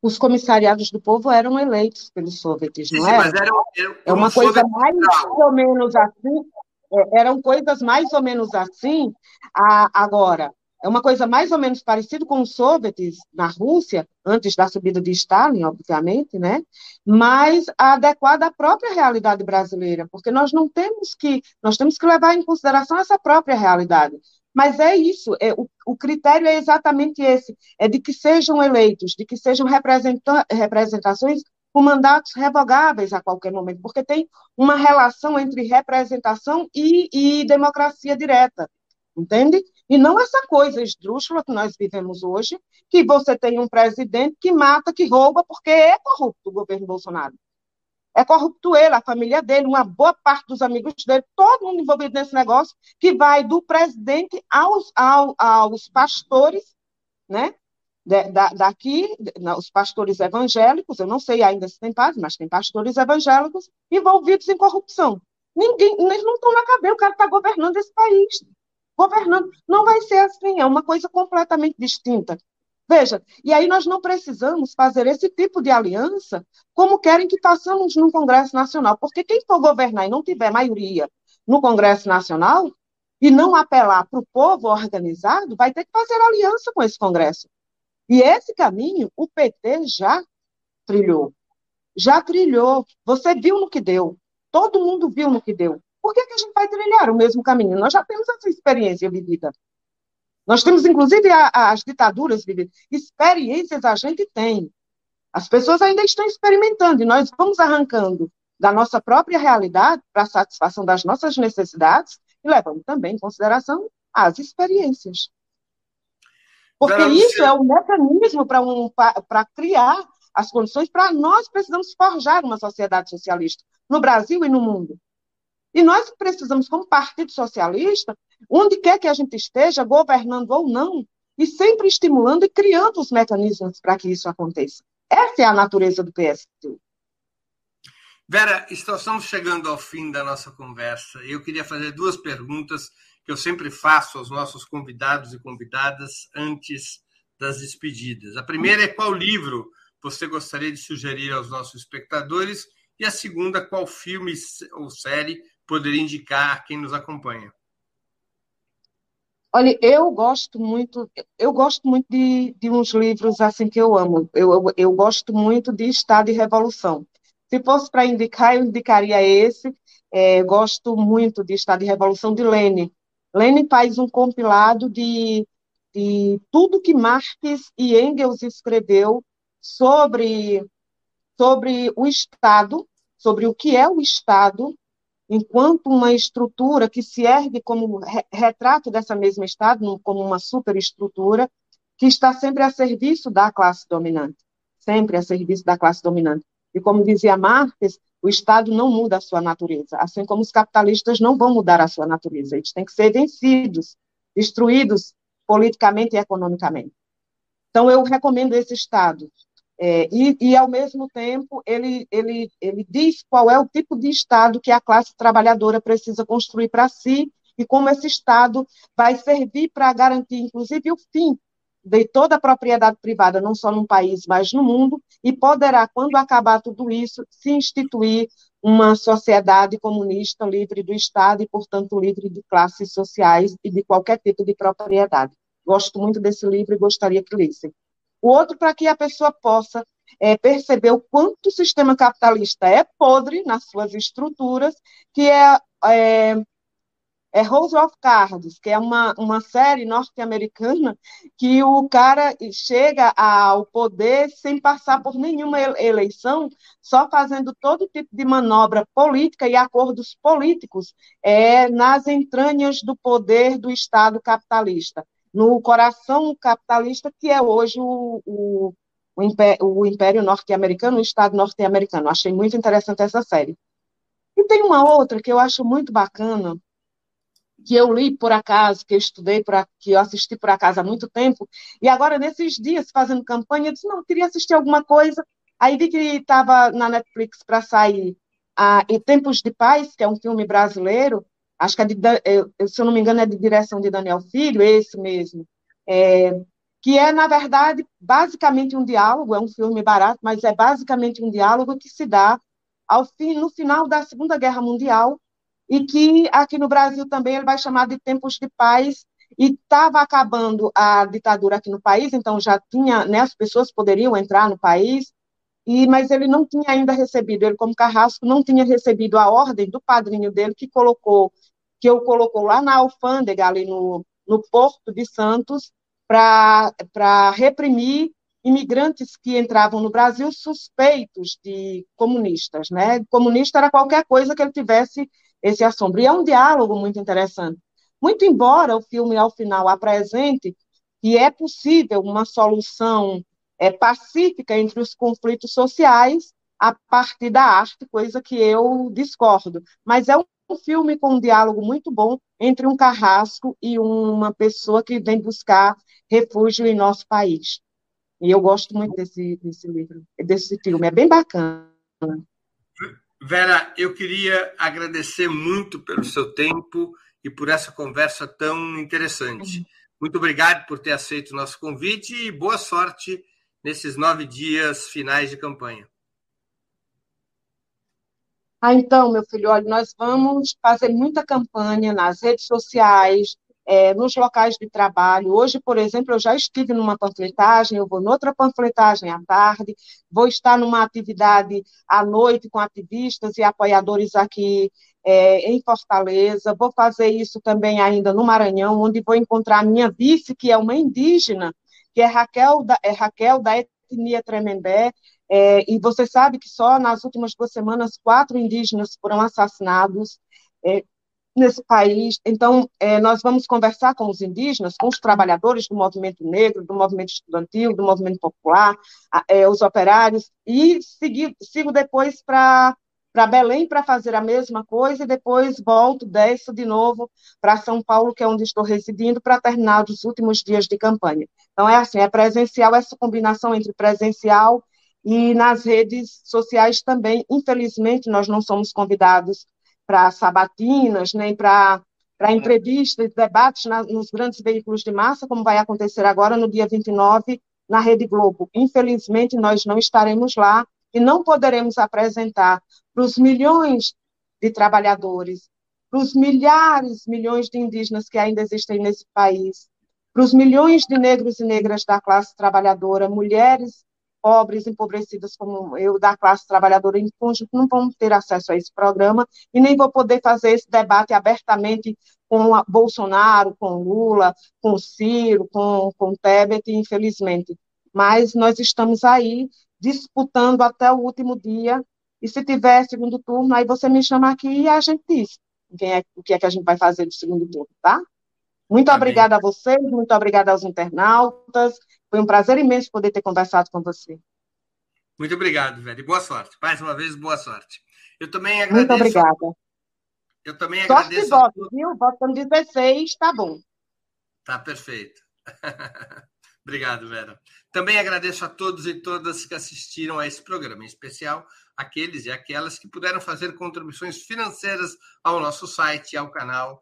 Os comissariados do povo eram eleitos pelos soviets, não é? É uma coisa mais ou menos assim. É, eram coisas mais ou menos assim. A, agora, é uma coisa mais ou menos parecida com os soviets na Rússia, antes da subida de Stalin, obviamente, né? mas adequada à própria realidade brasileira, porque nós não temos que, nós temos que levar em consideração essa própria realidade. Mas é isso, é, o, o critério é exatamente esse, é de que sejam eleitos, de que sejam representações com mandatos revogáveis a qualquer momento, porque tem uma relação entre representação e, e democracia direta entende? E não essa coisa esdrúxula que nós vivemos hoje, que você tem um presidente que mata, que rouba, porque é corrupto o governo Bolsonaro. É corrupto ele, a família dele, uma boa parte dos amigos dele, todo mundo envolvido nesse negócio, que vai do presidente aos, aos, aos pastores, né? Da, daqui, os pastores evangélicos, eu não sei ainda se tem padres, mas tem pastores evangélicos envolvidos em corrupção. Ninguém, eles não estão na cadeia, o cara está governando esse país governando. Não vai ser assim, é uma coisa completamente distinta. Veja, e aí nós não precisamos fazer esse tipo de aliança como querem que façamos no Congresso Nacional, porque quem for governar e não tiver maioria no Congresso Nacional e não apelar para o povo organizado, vai ter que fazer aliança com esse Congresso. E esse caminho o PT já trilhou. Já trilhou. Você viu no que deu. Todo mundo viu no que deu. Por que, que a gente vai trilhar o mesmo caminho? Nós já temos essa experiência vivida. Nós temos, inclusive, a, as ditaduras vividas. Experiências a gente tem. As pessoas ainda estão experimentando e nós vamos arrancando da nossa própria realidade para a satisfação das nossas necessidades e levando também em consideração as experiências. Porque isso é o mecanismo para um, criar as condições para nós precisamos forjar uma sociedade socialista no Brasil e no mundo. E nós precisamos, como Partido Socialista, onde quer que a gente esteja, governando ou não, e sempre estimulando e criando os mecanismos para que isso aconteça. Essa é a natureza do PSTU. Vera, estamos chegando ao fim da nossa conversa. Eu queria fazer duas perguntas que eu sempre faço aos nossos convidados e convidadas antes das despedidas. A primeira é qual livro você gostaria de sugerir aos nossos espectadores? E a segunda, qual filme ou série poderia indicar quem nos acompanha? Olha, eu gosto muito, eu gosto muito de, de uns livros assim que eu amo. Eu, eu, eu gosto muito de Estado e Revolução. Se fosse para indicar, eu indicaria esse. É, gosto muito de Estado e Revolução de Lênin. Lênin faz um compilado de, de tudo que Marx e Engels escreveu sobre, sobre o Estado, sobre o que é o Estado enquanto uma estrutura que se ergue como retrato dessa mesma Estado, como uma superestrutura, que está sempre a serviço da classe dominante, sempre a serviço da classe dominante. E como dizia Marx, o Estado não muda a sua natureza, assim como os capitalistas não vão mudar a sua natureza, eles têm que ser vencidos, destruídos politicamente e economicamente. Então, eu recomendo esse Estado, é, e, e, ao mesmo tempo, ele, ele, ele diz qual é o tipo de Estado que a classe trabalhadora precisa construir para si e como esse Estado vai servir para garantir, inclusive, o fim de toda a propriedade privada, não só num país, mas no mundo, e poderá, quando acabar tudo isso, se instituir uma sociedade comunista livre do Estado e, portanto, livre de classes sociais e de qualquer tipo de propriedade. Gosto muito desse livro e gostaria que lessem o outro para que a pessoa possa é, perceber o quanto o sistema capitalista é podre nas suas estruturas, que é, é, é of Cards, que é uma, uma série norte-americana que o cara chega ao poder sem passar por nenhuma eleição, só fazendo todo tipo de manobra política e acordos políticos é, nas entranhas do poder do Estado capitalista no coração capitalista que é hoje o, o, o Império, Império Norte-Americano, o Estado norte-americano. Achei muito interessante essa série. E tem uma outra que eu acho muito bacana, que eu li por acaso, que eu estudei, por, que eu assisti por acaso há muito tempo, e agora, nesses dias, fazendo campanha, eu disse, não, queria assistir alguma coisa, aí vi que estava na Netflix para sair a, e Tempos de Paz, que é um filme brasileiro, acho que é de, se eu não me engano é de direção de Daniel Filho, esse mesmo, é, que é, na verdade, basicamente um diálogo, é um filme barato, mas é basicamente um diálogo que se dá ao fim, no final da Segunda Guerra Mundial, e que aqui no Brasil também ele vai chamar de Tempos de Paz, e estava acabando a ditadura aqui no país, então já tinha, né, as pessoas poderiam entrar no país, e mas ele não tinha ainda recebido, ele como Carrasco não tinha recebido a ordem do padrinho dele que colocou, que o colocou lá na alfândega ali no, no Porto de Santos para reprimir imigrantes que entravam no Brasil suspeitos de comunistas, né? Comunista era qualquer coisa que ele tivesse esse assombro. E é um diálogo muito interessante. Muito embora o filme, ao final, apresente que é possível uma solução é, pacífica entre os conflitos sociais a partir da arte, coisa que eu discordo. Mas é um filme com um diálogo muito bom entre um carrasco e uma pessoa que vem buscar refúgio em nosso país. E eu gosto muito desse, desse livro, desse filme, é bem bacana. Vera, eu queria agradecer muito pelo seu tempo e por essa conversa tão interessante. Muito obrigado por ter aceito o nosso convite e boa sorte nesses nove dias finais de campanha. Ah, então, meu filho, olha, nós vamos fazer muita campanha nas redes sociais, é, nos locais de trabalho. Hoje, por exemplo, eu já estive numa panfletagem, eu vou noutra panfletagem à tarde, vou estar numa atividade à noite com ativistas e apoiadores aqui é, em Fortaleza, vou fazer isso também ainda no Maranhão, onde vou encontrar a minha vice, que é uma indígena, que é Raquel da, é Raquel da etnia Tremembé, é, e você sabe que só nas últimas duas semanas quatro indígenas foram assassinados, é, nesse país. Então, é, nós vamos conversar com os indígenas, com os trabalhadores do movimento negro, do movimento estudantil, do movimento popular, é, os operários, e seguir, sigo depois para para Belém para fazer a mesma coisa e depois volto, desço de novo para São Paulo, que é onde estou residindo, para terminar os últimos dias de campanha. Então, é assim, é presencial, essa combinação entre presencial e nas redes sociais também. Infelizmente, nós não somos convidados para sabatinas, nem para entrevistas, debates na, nos grandes veículos de massa, como vai acontecer agora no dia 29 na Rede Globo. Infelizmente, nós não estaremos lá e não poderemos apresentar para os milhões de trabalhadores, para os milhares, milhões de indígenas que ainda existem nesse país, para os milhões de negros e negras da classe trabalhadora, mulheres pobres, empobrecidas como eu, da classe trabalhadora em conjunto, não vão ter acesso a esse programa e nem vou poder fazer esse debate abertamente com Bolsonaro, com Lula, com Ciro, com, com Tebet, infelizmente. Mas nós estamos aí disputando até o último dia, e se tiver segundo turno, aí você me chama aqui e a gente diz quem é, o que é que a gente vai fazer de segundo turno, tá? Muito Amém. obrigada a vocês, muito obrigada aos internautas. Foi um prazer imenso poder ter conversado com você. Muito obrigado, velho. Boa sorte. Mais uma vez, boa sorte. Eu também agradeço. Muito obrigada. Eu também agradeço. Sorte voto, viu? Votando 16, tá bom. Tá perfeito. obrigado, Vera. Também agradeço a todos e todas que assistiram a esse programa, em especial aqueles e aquelas que puderam fazer contribuições financeiras ao nosso site e ao canal